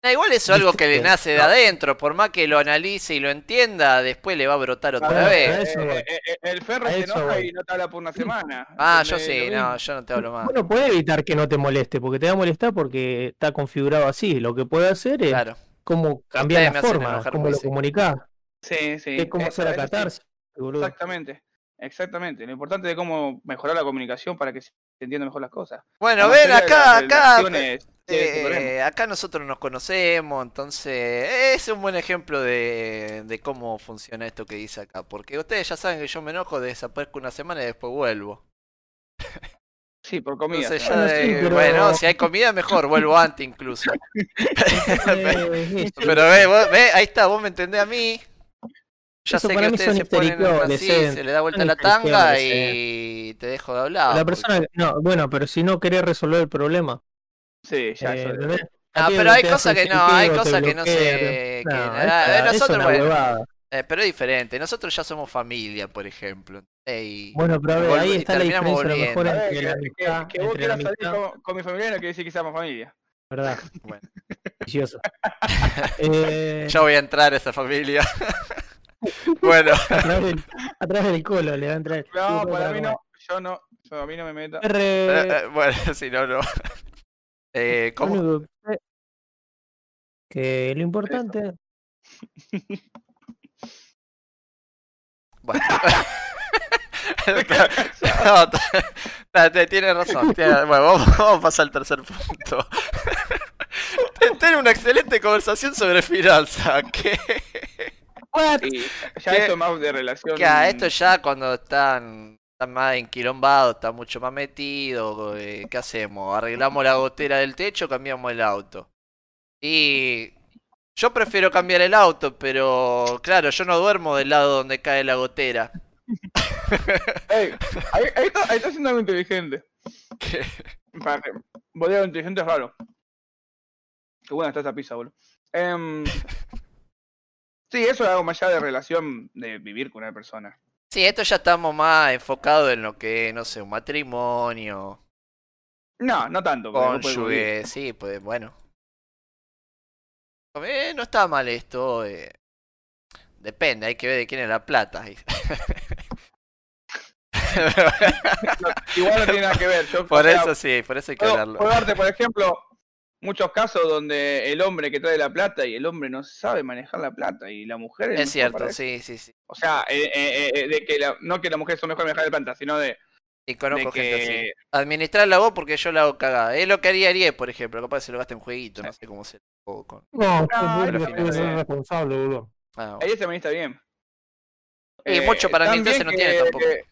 B: Ah, igual eso es algo que le nace de adentro, por más que lo analice y lo entienda, después le va a brotar otra vez.
D: eso.
C: Eh, eh, eh, el Ferro se enoja
D: voy.
C: y no te habla por una semana.
B: Ah, yo sí, no, yo no te hablo más.
D: Bueno, puede evitar que no te moleste, porque te va a molestar porque está configurado así. Lo que puede hacer es
B: Claro.
D: cómo cambiar
B: Ustedes
D: la forma, cómo lo comunicás,
C: Sí, sí.
D: es cómo
C: eso-
D: hacer la catarsis. boludo.
C: Exactamente, exactamente. Lo importante es cómo mejorar la comunicación para que se entiendan mejor las cosas.
B: Bueno,
C: La
B: ven acá,
C: las
B: acá. eh, acá nosotros nos conocemos, entonces es un buen ejemplo de, de cómo funciona esto que dice acá. Porque ustedes ya saben que yo me enojo, desaparezco una semana y después vuelvo.
C: Sí, por comida.
B: Entonces
C: se
B: ya
C: llama.
D: Bueno, sí,
B: de-
D: pero-
B: bueno, si hay comida mejor, vuelvo antes incluso.
D: Eh.
B: Pero ve, vos- ve, ahí está, vos me entendés a mí. Ya
D: Eso
B: sé
D: para
B: que
D: mí
B: se ponen así, se le da vuelta la tanga y te dejo de hablar.
D: La
B: porque-
D: persona, no, bueno, pero si no querés resolver el problema.
C: Sí, ya,
D: eh, ¿entendés?
B: Ah, pero hay cosas que no, hay cosas que no sé. que-
D: no,
B: eh, nosotros, bueno, eh, pero es diferente. Nosotros ya somos familia, por ejemplo.
D: Bueno, pero a ver, ahí está la
B: terminamos
D: diferencia a lo mejor
B: volviendo.
C: A ver,
D: entre la
C: que,
D: amistad,
C: que- que vos quieras salir con, con mi familia no quiere decir que seamos familia.
D: ¿verdad?
B: Bueno.
D: Eh,
B: Ya voy a entrar a esa familia. bueno,
D: a, través del, a través del colo le va a entrar.
C: No, para mí no. Yo no. Yo, a mí no me meta.
B: eh, eh, bueno, si no, no. Eh, ¿Cómo?
D: único que lo importante
B: Bueno. no, t- t- tiene razón. tiene- Bueno, vamos, vamos a pasar al tercer punto. Tiene una excelente conversación sobre finanzas.
C: Y ya
B: ¿Qué?
C: esto es más de relación.
B: que a esto ya cuando están, están más enquilombados, está mucho más metido. eh, ¿Qué hacemos? ¿Arreglamos la gotera del techo o cambiamos el auto? Y yo prefiero cambiar el auto, pero claro, yo no duermo del lado donde cae la gotera.
C: Ey, ahí, ahí está, ahí está siendo algo inteligente.
B: Que-
C: Para que. Bodega inteligente es raro. Qué buena está esta pizza, boludo. Em, sí, eso es algo más allá de relación de vivir con una persona.
B: Sí, esto ya estamos más enfocados en lo que, no sé, un matrimonio,
C: No, no tanto.
B: cónyuge, sí, pues bueno. Eh, no está mal esto, eh, depende, hay que ver de quién es la plata.
C: Igual no tiene nada que ver. Yo,
B: por
C: o sea,
B: eso sí, por eso hay que hablarlo.
C: darte, por ejemplo, muchos casos donde el hombre que trae la plata y el hombre no sabe manejar la plata y la mujer
B: Es
C: mejor
B: cierto, sí, sí, sí.
C: O sea, eh, eh, eh, de que la- no que las mujeres son mejor manejar la plata, sino de,
B: Y conozco
C: de
B: gente así.
C: que
B: Administrarla vos porque yo la hago cagada. Es lo que haría Ariel, por ejemplo. Capaz se lo gasta en jueguito, no sé cómo se lo con...
D: No,
C: No,
D: es responsable, boludo.
B: Ah, bueno.
C: ella se administra bien.
B: Y mucho para administrarse no tiene
C: que-
B: tampoco.
C: que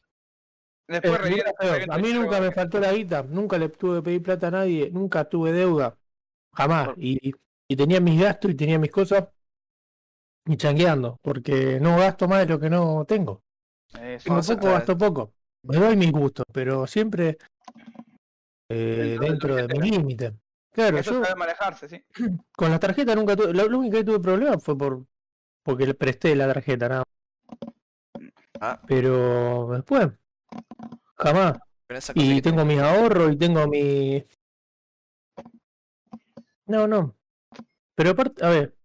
C: Después
D: Eh,
C: rellena-
D: nunca-
C: rellena
D: a mí nunca me faltó la guita, nunca le tuve que pedir plata a nadie, nunca tuve deuda, jamás. Y y tenía mis gastos y tenía mis cosas y changueando, porque no gasto más de lo que no tengo. Tengo poco, gasto poco. Me doy mis gustos, pero siempre eh,
C: Dentro de
D: de mi límite. Claro,
C: eso
D: yo
C: sabe manejarse, sí.
D: con las tarjetas nunca tuve, lo, lo único que tuve problema fue por porque le presté la tarjeta, nada. más.
B: Ah.
D: Pero después, jamás. Y tengo mis ahorros y tengo mi. No, no. Pero aparte, a ver.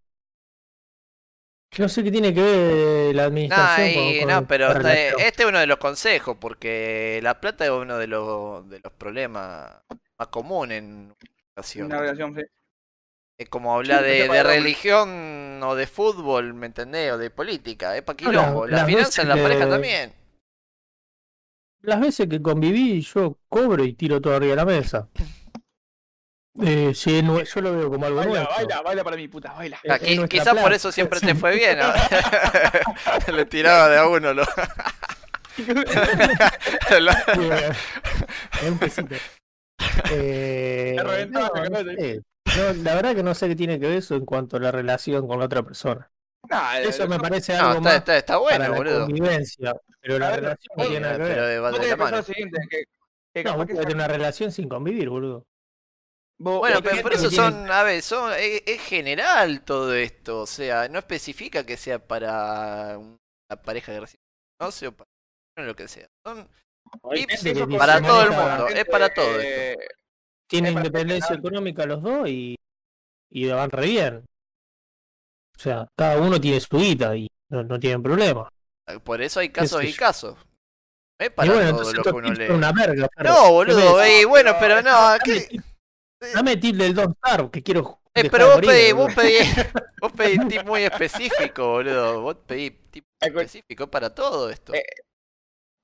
D: No sé qué tiene que ver la
B: No,
D: administración
B: y-
D: con,
B: no,
D: con
B: pero está- este es uno de los consejos, porque la plata es uno de los, de los problemas más comunes en una relación.
C: Una relación, sí.
B: Es como hablar
C: Sí,
B: de, religión o de fútbol, ¿me entendés? O de política, es pa'
D: No, la-
B: quilombo. La
D: las
B: finanza en la pareja
D: que-
B: también.
D: Las veces que conviví, yo cobro y tiro todo arriba de la mesa. Eh, sí, no- yo lo veo como algo
C: Baila,
D: nuestro.
C: baila, baila para mí, puta, baila.
D: Es-
B: Ah,
D: es
B: qui-
D: nuestra
B: quizás por eso siempre te fue bien. ¿no? Le tiraba de a uno. Lo... La-
D: Eh, es un pesito. Eh, no, no sé. No, la verdad que no sé qué tiene que ver eso en cuanto a la relación con la otra persona.
C: Nah,
D: Eso me parece
B: No,
D: algo
B: está,
D: más
B: está, está
D: para
B: bueno,
D: la
B: boludo.
D: convivencia, pero la relación no tiene nada que
B: Pero
D: ver.
B: de-
C: Vos
B: de
C: tenés
B: la
C: que
B: mano.
C: lo siguiente, que, que
D: No,
C: capaz que
D: tener una relación sin convivir, boludo.
C: Vos-
B: Bueno, pero por eso son, a ver, son, es, es general todo esto. O sea, no especifica que sea para una pareja que recién conoce o para lo que sea. Son tips para todo el mundo. Es para todo
C: eh,
D: Tienen
C: Es
D: independencia económica los dos y, y van re bien. O sea, cada uno tiene su guita y no, no tienen problema.
B: Por eso hay casos
D: sé
B: y casos. No es
D: Y
B: para
D: bueno,
B: todo lo que uno lee.
D: una verga.
B: No,
D: ¿Qué
B: boludo, ey, bueno, pero no.
D: Dame tip del Don't Starve, que quiero.
B: Eh, pero vos
D: morir,
B: pedís,
D: boludo.
B: vos pedís, vos pedís un tip muy específico, boludo. Vos pedís tip específico para todo esto.
C: Eh,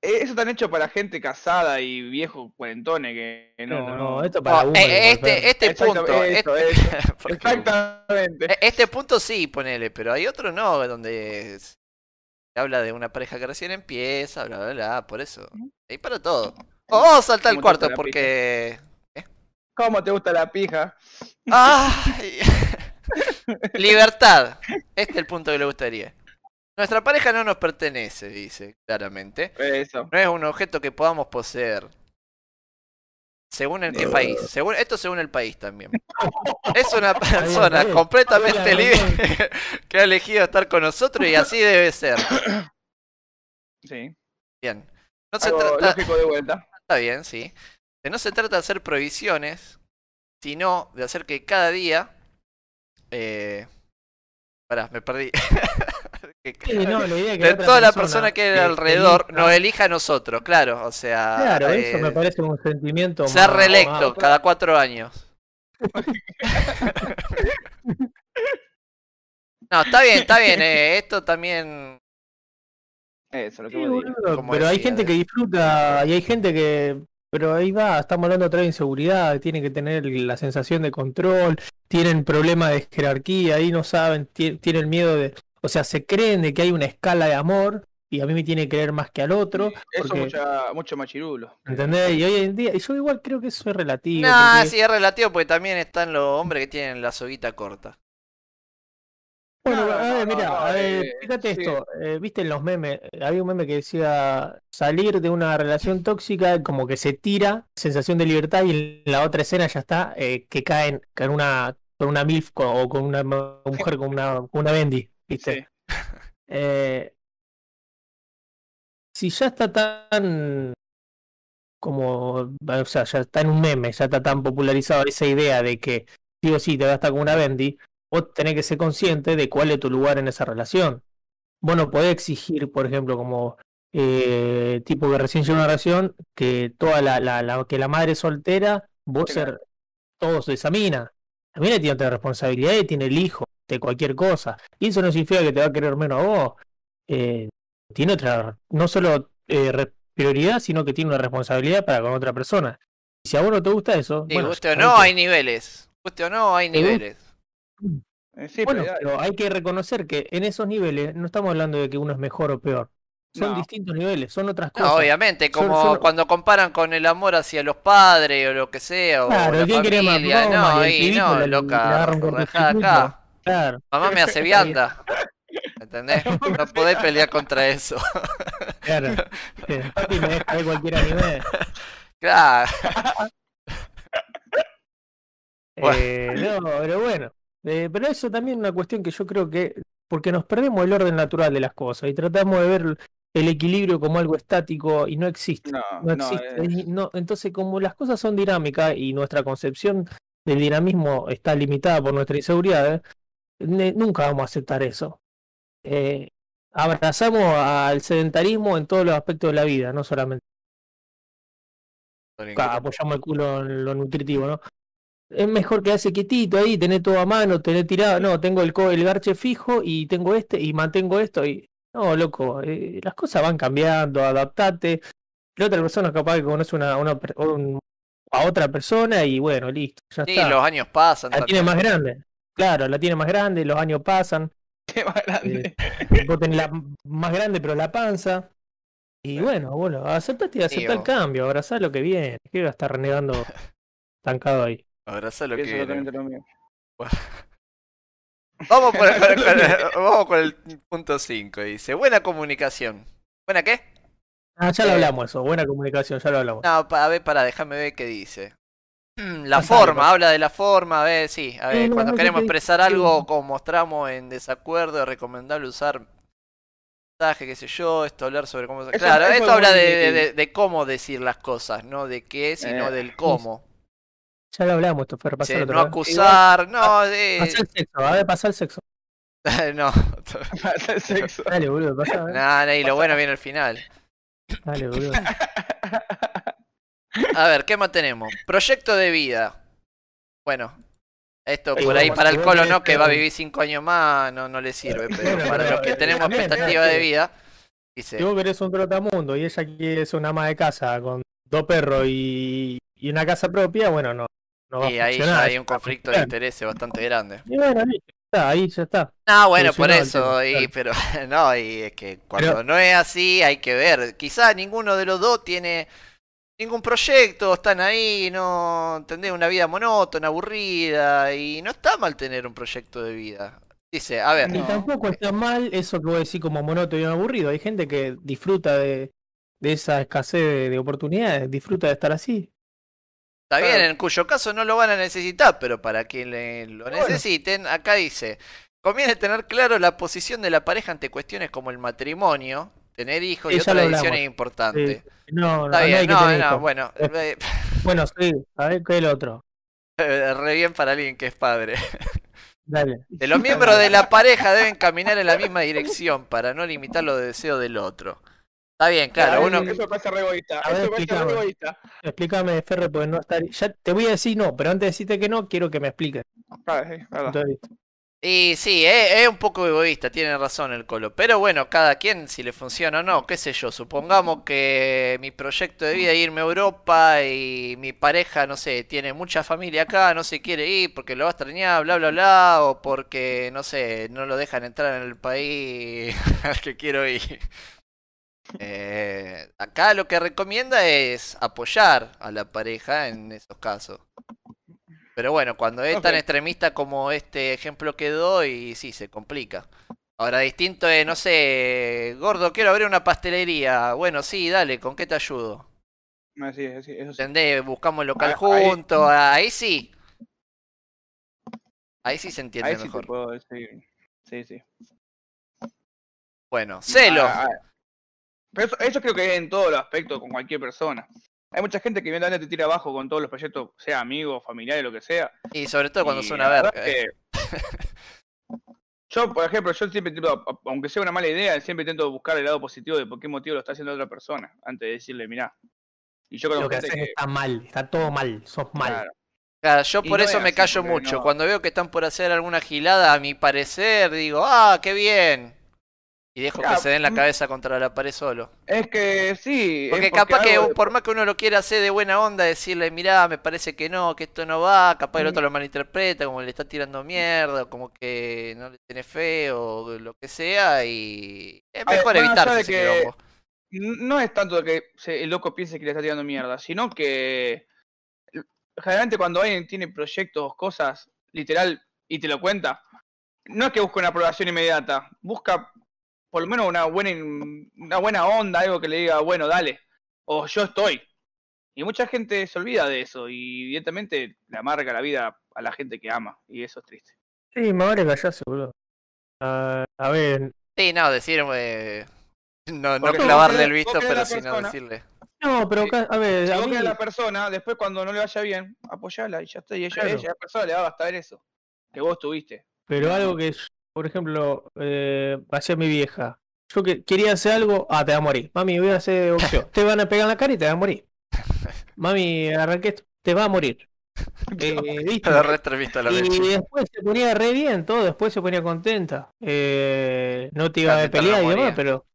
C: Eh, Eso están hecho para gente casada y viejos cuarentones que no.
D: No,
C: no.
D: esto para
B: No,
D: boomer,
B: eh,
D: igual,
B: este, este punto. este-
C: Exactamente.
B: Este punto sí, ponele, pero hay otro no, donde se habla de una pareja que recién empieza, bla, bla, bla, por eso. Hay para todo. O vamos a saltar al
C: ¿Cómo te
B: cuarto porque...
C: ¿Cómo te gusta la pija?
B: ¡Ay! Libertad. Este es el punto que le gustaría. Nuestra pareja no nos pertenece, dice claramente.
C: Eso.
B: No es un objeto que podamos poseer. Según el qué país. Según, esto según el país también. Es una persona completamente libre que ha elegido estar con nosotros y así debe ser.
C: Sí.
B: Bien. No se trata.
C: lógico de vuelta.
B: Está bien, sí. Que no se trata de hacer provisiones, sino de hacer que cada día. Eh... Pará, me perdí. Que-
D: Sí, no, la idea es que
B: de toda la persona que hay alrededor
D: elija-
B: nos elija a nosotros, claro. O sea,
D: Claro,
B: eh,
D: eso me parece un sentimiento.
B: ser
D: más-
B: reelecto
D: más-
B: cada cuatro años. No, está bien, está bien. eh, esto también.
C: Eso, lo que
D: Sí, boludo, pero hay gente
B: de-
D: que disfruta y hay gente que. Pero ahí va, estamos hablando otra vez de inseguridad, tienen que tener la sensación de control, tienen problemas de jerarquía, ahí no saben, ti- tienen miedo de. O sea, se creen de que hay una escala de amor y a mí me tiene que creer más que al otro.
C: Eso
D: porque-
C: mucha, mucho machirulo.
D: ¿Entendés? Y hoy en día, y yo igual creo que eso es relativo.
B: Nah,
D: porque-
B: sí, es relativo porque también están los hombres que tienen la soguita corta.
D: Bueno,
C: No,
D: a ver,
C: no,
D: mira,
C: no,
D: a ver,
C: eh,
D: fíjate
C: sí.
D: esto, eh, viste en los memes, había un meme que decía salir de una relación tóxica como que se tira, sensación de libertad y en la otra escena ya está eh, que caen con una con una milf o con una mu- mujer con una con una bendy, viste.
C: Sí.
D: Si ya está tan como, o sea, ya está en un meme, ya está tan popularizado esa idea de que sí o sí te va a estar con una bendy, vos tenés que ser consciente de cuál es tu lugar en esa relación. Vos no podés exigir, por ejemplo, como eh, tipo que recién llegó una relación, que toda la, la, la- que la madre soltera, vos
C: Sí,
D: ser todos de esa mina. La mina tiene otra responsabilidad y tiene el hijo de cualquier cosa. Y eso no significa que te va a querer menos a vos. Eh, tiene otra, no solo eh, prioridad, sino que tiene una responsabilidad para con otra persona. Y si a vos no te gusta eso,
B: Sí,
D: bueno,
B: guste o no, hay niveles. Guste o no, hay niveles.
C: Eh, sí,
D: Bueno,
C: pero ya-
D: pero hay que reconocer que en esos niveles no estamos hablando de que uno es mejor o peor. Son
C: No.
D: distintos niveles, son otras
B: No,
D: cosas.
B: obviamente, como
D: son-
B: cuando comparan con el amor hacia los padres o lo que sea, o
D: Claro,
B: la
D: ¿quién quiere más
B: no,
D: Y
B: no,
D: le
B: loca, acá.
D: Claro,
B: Mamá me hace vianda. ¿Entendés? No podés pelear contra eso.
D: claro. Eh, Papi me deja de cualquier anime.
B: Claro.
D: Eh, no, pero bueno. Eh, pero eso también es una cuestión que yo creo que. Porque nos perdemos el orden natural de las cosas y tratamos de ver el equilibrio como algo estático y no existe.
C: No,
D: existe. no- entonces, como las cosas son dinámicas y nuestra concepción del dinamismo está limitada por nuestra inseguridad, nunca vamos a aceptar eso. Eh, abrazamos al sedentarismo en todos los aspectos de la vida, no solamente apoyamos el culo en lo nutritivo, ¿no? Es mejor quedarse quietito ahí, tener todo a mano, tener tirado, no, tengo el, co- el garche fijo y tengo este y mantengo esto y no, loco, eh, las cosas van cambiando, adaptate. La otra persona capaz que conoce una, una per- un- a otra persona y bueno, listo, ya
B: Sí,
D: está.
B: los años pasan.
D: La tiene más grande. Claro, la tiene más grande, los años pasan,
C: qué más grande.
D: vos tenés la más grande pero la panza. Y bueno, bueno, aceptate y aceptá el cambio, abrazá lo que viene. ¿Qué va a estar renegando estancado ahí?
B: Abrazá lo que
C: Pienso
B: viene.
C: mismo.
B: Vamos con, con- con- vamos con el punto 5. Dice, buena comunicación. ¿Buena qué?
D: Ah, ya lo
B: Eh,
D: hablamos eso, buena comunicación, ya lo hablamos.
B: No, pa- a ver, pará, déjame ver qué dice. Mm, La forma, habla de la forma, a ver, sí, a ver,
D: no,
B: cuando
D: no
B: queremos expresar algo como mostramos en desacuerdo, es recomendable usar mensaje, qué sé yo, esto hablar sobre cómo...
C: Eso-
B: claro,
C: eso
B: esto
C: es
B: habla de cómo decir las cosas, no de qué, sino
C: Eh,
B: del cómo.
D: Ya lo hablamos esto, Fer,
B: Dice,
D: pasalo
B: no
D: otra vez.
B: acusar, no, de...
D: Pasá el sexo, a ver, pasá el sexo.
B: no,
C: Para el sexo.
D: Dale, boludo, eh.
B: nada, y lo bueno viene al final.
D: Dale, boludo.
B: A ver, ¿qué más tenemos? Proyecto de vida. Bueno, esto
D: Sí,
B: por ahí para el colo no, que va a vivir cinco años más, no, no le sirve, pero para los que
D: eh,
B: tenemos expectativa de vida, dice,
D: Si vos querés un trotamundo y ella quiere ser una ama de casa con dos perros y, y una casa propia, bueno, no. No va
B: y
D: a
B: ahí ya hay un
D: a
B: conflicto de intereses bastante grande.
D: Y bueno, ahí ya está, ahí ya está.
B: No, bueno, por eso, y, pero no, y es que cuando
D: Pero-
B: no es así hay que ver. Quizás ninguno de los dos tiene ningún proyecto, están ahí, no, ¿entendés? Una vida monótona, aburrida, y no está mal tener un proyecto de vida. Dice, a ver,
D: Y
C: No.
D: tampoco está mal eso que vos decís como monótono y aburrido. Hay gente que disfruta de, de esa escasez de, de oportunidades, disfruta de estar así.
B: Está bien, en cuyo caso no lo van a necesitar, pero para quien le- lo
D: Bueno.
B: necesiten, acá dice, conviene tener claro la posición de la pareja ante cuestiones como el matrimonio, tener hijos y
D: Sí, ya
B: otras decisiones importantes.
D: No, no,
B: Está
D: no
B: bien, no, bueno, eh,
D: Bueno, sí, a ver qué es el otro.
B: re bien para alguien que es padre.
D: Dale.
B: De los miembros de la pareja deben caminar en la misma dirección para no limitar los deseos del otro. Está bien, claro, uno...
C: Eso me parece re egoísta.
D: A ver,
C: Eso me parece re
D: explícame.
C: egoísta.
D: Explícame, Ferre, porque no estar. Ya te voy a decir no, pero antes de decirte que no, quiero que me expliques.
C: Ah, sí.
B: Y sí, es, es un poco egoísta, tiene razón el colo. Pero bueno, cada quien si le funciona o no, qué sé yo. Supongamos que mi proyecto de vida es irme a Europa y mi pareja, no sé, tiene mucha familia acá, no se quiere ir porque lo va a extrañar, bla, bla, bla. O porque, no sé, no lo dejan entrar en el país al que quiero ir. Eh, acá lo que recomienda es apoyar a la pareja en esos casos. Pero bueno, cuando es tan extremista como este ejemplo que doy, sí, se complica. Ahora, distinto es, no sé, gordo, quiero abrir una pastelería. Bueno, sí, dale, ¿con qué te ayudo?
C: No, sí, sí, eso sí.
B: ¿Entendés? Buscamos el local
C: ahí-
B: juntos, ahí sí. Ahí sí se entiende
C: Ahí sí te
B: mejor.
C: puedo decir. Sí, sí.
B: Bueno, celos.
C: Ah, ah. Pero eso, eso creo que es en todos los aspectos con cualquier persona. Hay mucha gente que viene te tira abajo con todos los proyectos, sea amigos, familiares, lo que sea.
B: Y sobre todo cuando
C: Y
B: son una verga. eh.
C: Yo, por ejemplo, yo siempre intento, aunque sea una mala idea, siempre intento buscar el lado positivo de por qué motivo lo está haciendo otra persona, antes de decirle, mirá. Y yo creo
D: Lo que haces
C: que...
D: está mal, está todo mal, sos mal.
C: claro,
B: Claro, yo por
C: no
B: eso
C: es
B: me
C: así,
B: callo mucho.
C: no-
B: Cuando veo que están por hacer alguna gilada, a mi parecer, digo, ah, qué bien. Y dejo que se den la
C: mm.
B: cabeza contra la pared solo.
C: Es que sí.
B: Porque capaz que
C: de-
B: por más que uno lo quiera hacer de buena onda, decirle, mirá, me parece que no, que esto no va, capaz el
C: Mm.
B: otro lo malinterpreta, como le está tirando mierda, o como que no le tiene fe, o lo que sea, y es
C: ver,
B: mejor
C: allá
B: evitarse ese
C: que- No es tanto que el loco piense que le está tirando mierda, sino que generalmente cuando alguien tiene proyectos, cosas, literal, y te lo cuenta, no es que busque una aprobación inmediata, busca por lo menos una buena, una buena onda, algo que le diga, bueno, dale, o yo estoy. Y mucha gente se olvida de eso y evidentemente le amarga la vida a la gente que ama, y eso es triste.
D: Sí, me vale callarse, boludo. A ver,
B: Sí, no, decir, eh, no, no clavarle el visto, pero
C: la
B: sí no
C: persona-
B: decirle.
D: no, pero a ver,
C: Si
D: a mí,
C: a la persona, después cuando no le vaya bien, apoyala y ya está. Y ella,
D: Claro.
C: ella, la persona le va a bastar eso. Que vos tuviste.
D: pero algo que, por ejemplo, eh, hacía mi vieja. Yo que quería hacer algo, ah, te va a morir. Mami, voy a hacer boxeo. te van a pegar en la cara y te va a morir. Mami, arranqué esto, te va a morir. Eh, ¿viste?
B: Extremista la
D: Y después se ponía re bien todo, después se ponía contenta. Eh, no te iba a pelear y demás, pero,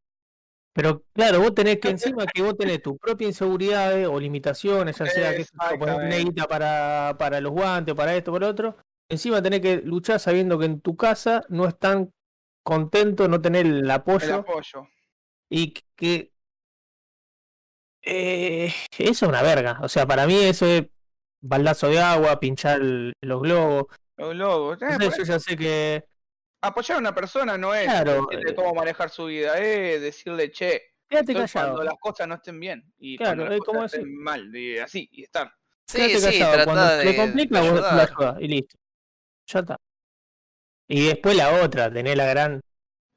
D: pero claro, vos tenés que encima que vos tenés tus propias inseguridades o limitaciones, ya sea que poner guita para, para los guantes, para esto, para otro. Encima tenés que luchar sabiendo que en tu casa no están contentos, no tenés el
C: El
D: apoyo y que eh, eso es una verga. O sea, para mí eso es baldazo de agua, pinchar el- los globos.
C: Los logos. Eh,
D: Entonces yo
C: eso,
D: ya sé que
C: apoyar a una persona no es
D: Claro,
C: decirle
D: eh.
C: cómo manejar su vida, es decirle, che,
D: quédate callado.
C: cuando las cosas no estén bien. Y
D: Claro,
C: cuando las
D: es
C: cosas
D: como
C: estén
D: decir-
C: mal, y así, y estar.
B: Sí,
D: Quédate
B: sí,
D: callado. Cuando
B: de,
D: le complica,
B: de
D: vos la ayudás y listo. Ya está. Y después la otra, tenés la gran.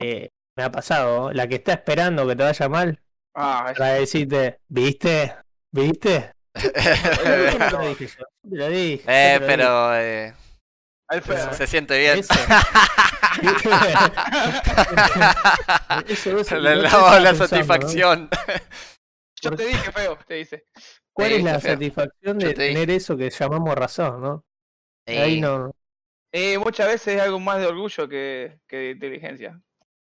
D: eh, me ha pasado, la que está esperando que te vaya mal
C: Ah, es-
D: para decirte, ¿viste? ¿Viste? Yo te lo dije yo, yo te lo dije.
B: Eh,
D: lo
B: pero eh, se siente bien.
D: Eso. dije. Eso, eso,
B: Le
D: no
B: damos la
D: pensando, ¿no?
B: satisfacción.
C: Yo te dije feo, te dice.
D: ¿Cuál es la
B: feo.
D: satisfacción de tener eso que llamamos razón, no? Ahí no.
C: Eh, muchas veces es algo más de orgullo que, que de inteligencia.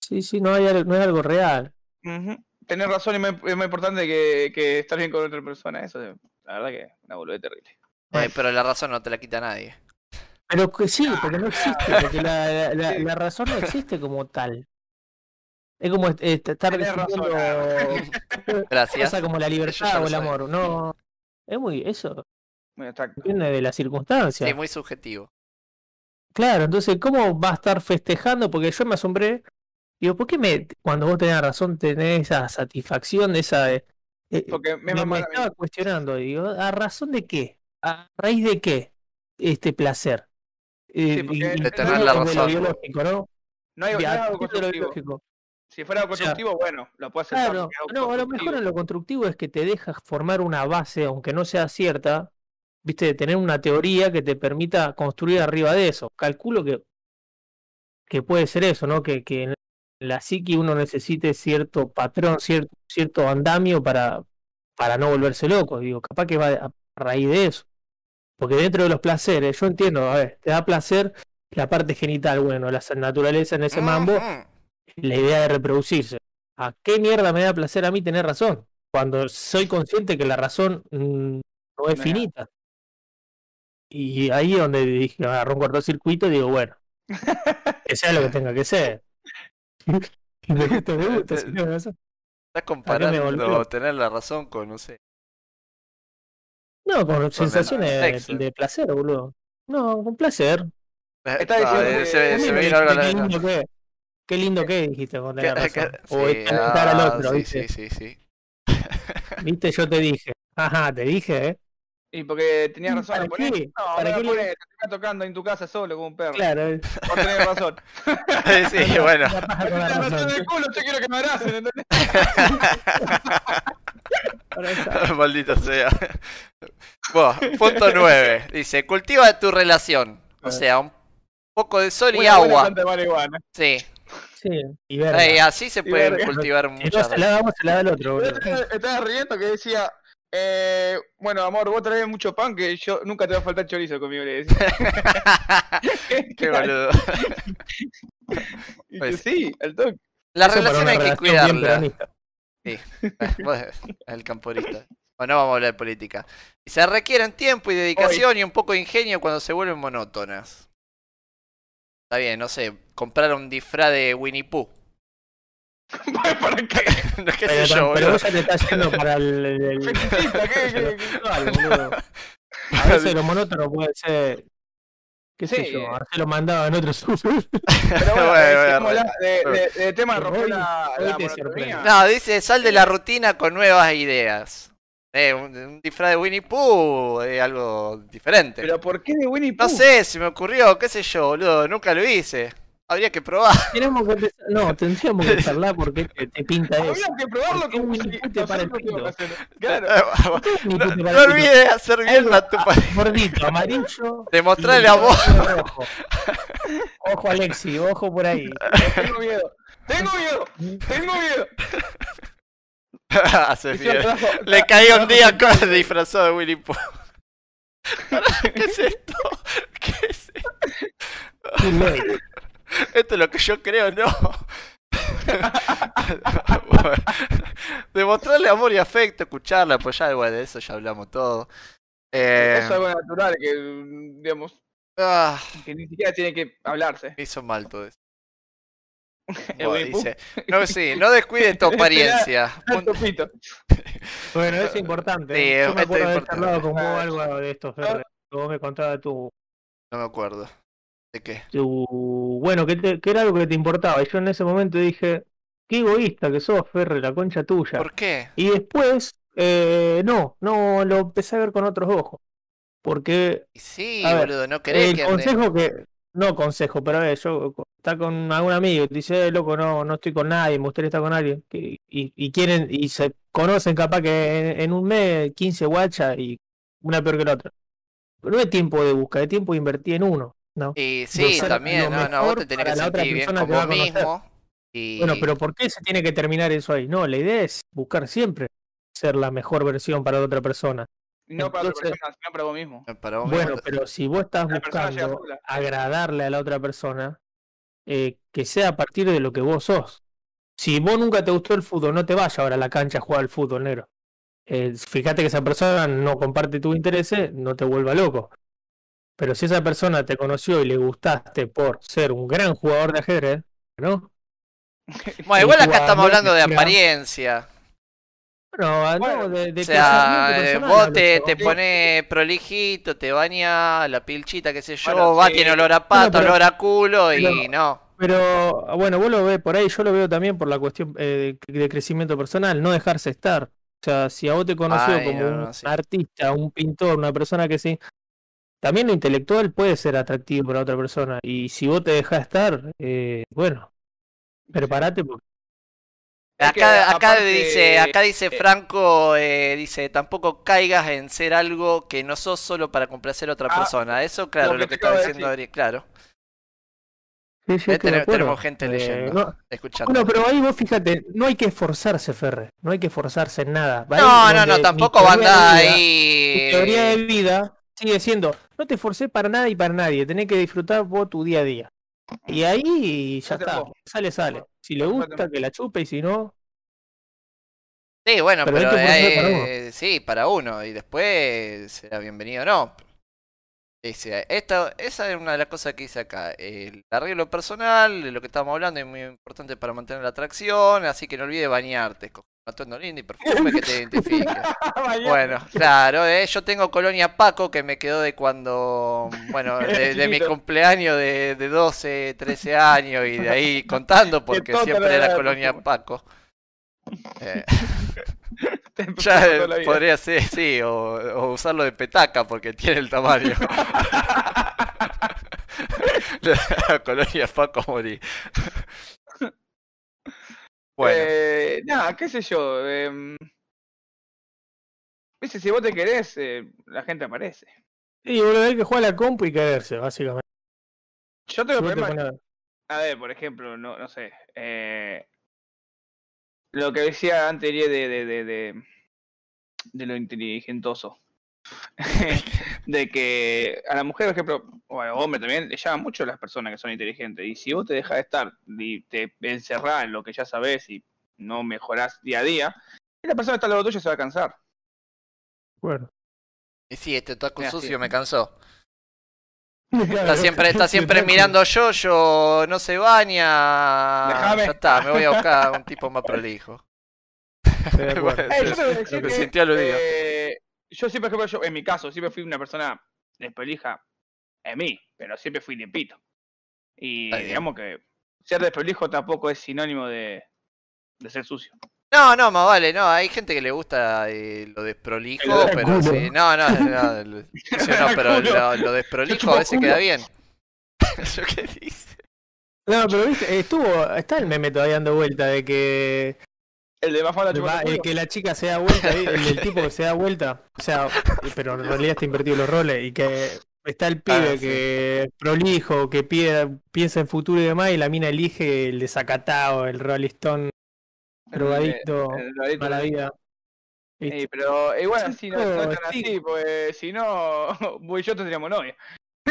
D: Sí, sí, no, hay, no es algo real.
C: Ujú. Tener razón es más, es más importante que, que estar bien con otra persona. Eso es, la verdad que una boludez terrible.
B: pero la razón no te la quita nadie.
D: Pero que sí, porque no existe, porque la, la, la- la razón no existe como tal. Es como est- est- estar defendiendo
B: Gracias.
D: cosas como la libertad o el amor. No, es muy, eso depende de las circunstancias.
B: Sí, muy subjetivo.
D: Claro, entonces, ¿cómo va a estar festejando? Porque yo me asombré. Digo, ¿por qué me, cuando vos tenés razón tenés esa satisfacción, esa... eh, eh,
C: Porque me,
D: me, estaba cuestionando, digo, ¿a razón de qué? ¿A raíz de qué este placer? Eh,
C: porque
D: y-
C: de
B: tener
D: no
B: la
D: desde lo
B: razón.
D: biológico, ¿no?
C: No hay, no algo constructivo.
D: biológico.
C: Si fuera algo
D: O sea,
C: constructivo, bueno, lo puedo aceptar.
D: Claro, no, a lo mejor en lo constructivo es que te deja formar una base, aunque no sea cierta, viste, de tener una teoría que te permita construir arriba de eso. Calculo que, que puede ser eso, ¿no? Que, que en la psique uno necesite cierto patrón, cierto, cierto andamio para, para no volverse loco. Digo, capaz que va a raíz de eso. Porque dentro de los placeres, yo entiendo, a ver, te da placer la parte genital, bueno, la naturaleza en ese mambo, la idea de reproducirse. ¿A qué mierda me da placer a mí tener razón? Cuando soy consciente que la razón mm, no es finita. Y ahí es donde dije, agarró un cortocircuito y digo, bueno, que sea lo que tenga que ser. Y me gusta, me gusta, si tiene razón.
B: Estás
D: ¿A qué me
B: comparando tener la razón con, no sé.
D: No, con
B: el
D: sensaciones de, de placer, boludo. No, con placer.
C: Está
B: Ah,
C: diciendo
B: eh,
C: que-
B: se, me vino algo la
D: qué lindo que Qué lindo que dijiste con tener
B: Que-
D: razón.
B: que-
D: O
B: sí,
D: calentar al
B: ah,
D: otro,
B: sí,
D: ¿viste?
B: sí, sí, sí.
D: ¿Viste? Yo te dije. Ajá, te dije, ¿eh?
C: Y porque tenías razón,
D: ¿Para qué?
C: No,
D: ¿Para
C: no
D: qué
C: lo
D: le-
C: ponés, te está tocando en tu casa solo como un perro.
D: Claro. eh.
C: Vos tenés razón.
B: sí, bueno.
D: Para esa-
B: Maldito sea. Bueno, punto 9. Dice, cultiva tu relación. O sea, un poco de sol y
C: buena
B: agua.
C: planta de marihuana.
B: Sí.
D: Sí, y verga.
B: Eh, así se
C: Y
B: puede
C: verga.
B: cultivar
D: no
B: muchas
D: se la damos, se la da el otro,
C: estaba riendo que decía, eh, bueno, amor, vos traes mucho pan que yo nunca te va a faltar chorizo conmigo, le decía.
B: Qué boludo.
C: Y
B: Pues-
C: sí, al toque.
B: La
D: Eso
B: relación hay que cuidarla. vos, El camporista. Bueno, no vamos a hablar de política. Y se requieren tiempo y dedicación y un poco de ingenio cuando se vuelven monótonas. Está bien, no sé, comprar un disfraz de Winnie Pooh.
C: ¿Para qué?
B: No, qué sé
D: Pero,
B: yo,
D: pero vos ya te estás yendo para el. el- el-
C: Fetichista, ¿qué- qué- qué?
D: Vale, boludo. A veces lo monótono puede ser. ¿Qué sé
C: Sí.
D: yo? Marcelo mandaba en otro sub.
C: Pero bueno,
B: Bueno,
C: eh,
B: bueno,
C: sigamos
B: bueno.
C: la- de, de, de tema de romper
D: Hoy-
C: la,
D: hoy
C: la
D: te
C: monotonía.
B: No, dice, sal de la rutina con nuevas ideas. Eh, un, un disfraz de Winnie Pooh es algo diferente.
C: Pero ¿por qué de Winnie Pooh?
B: No sé, se me ocurrió, qué sé yo, boludo, nunca lo hice. Habría que probar.
D: Tenemos que No, tendríamos que charlar porque te, te pinta eso.
C: Habría que probarlo
D: ¿Por qué
C: como
D: Pooh te para el pito?
C: Claro.
B: No, no olvides hacer bien a tu.
D: Gordito, amarillo.
B: Demostrarle a vos.
D: Ojo, Alexi, ojo por ahí.
C: Tengo miedo. Tengo miedo. Tengo miedo.
B: Hace bien. Le caí un día con disfrazado de Winnie Pooh. ¿Qué es esto? ¿Qué es esto? Esto es lo que yo creo, no. Bueno, Demostrarle amor y afecto, escucharla, apoyar, bueno, de eso ya hablamos todo. Eh,
C: Eso es algo natural que, digamos,
B: ah,
C: que ni siquiera tiene que hablarse.
B: hizo mal todo eso. Bueno, dice, no, sí, no descuide tu apariencia.
D: Bueno, es importante.
B: Sí,
D: ¿eh? Yo me acuerdo de haber
B: importante.
D: charlado con vos algo de esto, Ferre. que Vos me contabas tu,
B: No me acuerdo. ¿De qué?
D: tu... Bueno, que, te- que era algo que te importaba. Y yo en ese momento dije, qué egoísta que sos, Ferre, la concha tuya.
B: ¿Por qué?
D: Y después, eh, no, no, lo empecé a ver con otros ojos. Porque
B: sí,
D: A ver,
B: boludo, no querés
D: el
B: que ande-
D: consejo que, no consejo, pero a ver, yo está con algún amigo y te dice, eh, loco, no, no estoy con nadie, me gustaría estar con alguien. y, y quieren, y se conocen capaz que en, en un mes 15 guachas y una peor que la otra. Pero no es tiempo de buscar, es tiempo de invertir en uno, ¿no?
B: Y sí, también, no, no, vos te tenés que
D: la otra
B: sentir bien
D: persona
B: con
D: que va
B: vos mismo. Y...
D: Bueno, pero ¿por qué se tiene que terminar eso ahí? No, la idea es buscar siempre ser la mejor versión para la otra persona.
C: No para otra persona, sino para vos mismo.
B: Para vos
D: Bueno,
B: mismo-
D: pero si vos estás
C: La
D: buscando agradarle a la otra persona, eh, que sea a partir de lo que vos sos. Si vos nunca te gustó el fútbol, no te vayas ahora a la cancha a jugar al fútbol negro. Eh, fíjate que esa persona no comparte tus intereses, no te vuelva loco. Pero si esa persona te conoció y le gustaste por ser un gran jugador de ajedrez, ¿no?
B: Bueno, igual acá estamos hablando de apariencia.
D: Bueno, no,
C: Bueno,
D: de, de
B: O sea, eh,
D: personal
B: vos te, te pones prolijito, te bañas, la pilchita, qué sé yo,
C: Bueno,
B: va,
C: sí.
B: tiene olor a pato,
D: pero-
B: olor a culo y
D: pero-
B: no.
D: Pero bueno, vos lo ves por ahí, yo lo veo también por la cuestión eh, de, de crecimiento personal, no dejarse estar. O sea, si a vos te conoció
B: Ay,
D: como
B: no,
D: un
B: no, sí.
D: artista, un pintor, una persona que sí, también lo intelectual puede ser atractivo para otra persona. Y si vos te dejás estar, eh, bueno, prepárate porque
C: que
B: Acá, acá
C: aparte-
B: dice, acá dice Franco, eh, dice, tampoco caigas en ser algo que no sos solo para complacer a otra
C: Ah,
B: persona. Eso, claro,
C: lo
B: lo
C: que
B: que
C: te
B: está diciendo. Adri, claro.
D: Sí, sí,
B: Eh, tenemos- gente
D: Eh,
B: leyendo,
D: no-
B: escuchando.
D: bueno, pero ahí vos fíjate, no hay que esforzarse, Ferre, no hay que esforzarse en nada.
B: No, no, no, tampoco va a andar ahí.
D: Teoría de vida sigue siendo, no te esforcé para nada y para nadie, tenés que disfrutar vos tu día a día. Y ahí ya está,
C: vos.
D: sale, sale. Si le gusta, que la chupe y si no,
B: Sí, bueno,
D: Pero para
B: eh, sí, para uno. Y después será bienvenido o no. Dice, esto, esa es una de las cosas que dice acá. El arreglo personal, de lo que estamos hablando, es muy importante para mantener la atracción. Así que no olvides bañarte. Escoge un atuendo lindo y perfume que te identifique. Bueno, claro, eh, yo tengo colonia Paco que me quedó de cuando, bueno, de, de mi cumpleaños de, de 12, 13 años y de ahí contando porque siempre
C: era
B: colonia. Paco. Eh, ya podría ser, sí, o, o usarlo de petaca porque tiene el tamaño. La colonia Paco morí. Bueno,
C: Eh, nada, qué sé yo. Eh, Viste, si vos te querés, eh, la gente aparece.
D: y boludo, hay que jugar a la compu y quererse, básicamente.
C: Yo tengo
D: te
C: problemas.
D: pones-
C: A ver, por ejemplo, no, no sé. eh, lo que decía antes de, de, de, de, de lo inteligentoso. de que a la mujer, por ejemplo, o al hombre también, le llaman mucho las personas que son inteligentes. Y si vos te dejas de estar y te encerrás en lo que ya sabés y no mejorás día a día, la persona que está al lado tuyo se va a cansar.
D: Bueno.
B: Y sí, este taco
C: Mira,
B: sucio
C: sí.
B: me cansó. Está siempre, está siempre mirando yo, yo no se baña. Ya está, me voy a buscar un tipo más prolijo.
C: Eh, yo decir
B: Lo que
C: que,
B: sintió aludido.
C: eh, yo siempre, por ejemplo, yo, en mi caso, siempre fui una persona desprolija en mí, pero siempre fui limpito. Y digamos que ser desprolijo tampoco es sinónimo de, de ser sucio.
B: No, no, más vale, no, hay gente que le gusta eh, lo desprolijo, pero
D: culo.
B: sí, no, no, no, no, pero lo desprolijo a veces queda bien. ¿Yo qué dice?
D: No, pero viste, estuvo, está el meme todavía dando vuelta de que,
C: El de
D: que la chica se da vuelta, el del tipo que se da vuelta, o sea, pero en realidad está invertido los roles y que está el pibe
B: Ah, sí.
D: que es prolijo, que pide- piensa en futuro y demás y la mina elige el desacatado, el Rolling Stone drogadicto, mala vida. ¿viste?
C: Sí, pero igual así no, no es tan
D: Sí.
C: así, pues si no, vos y yo tendríamos novia.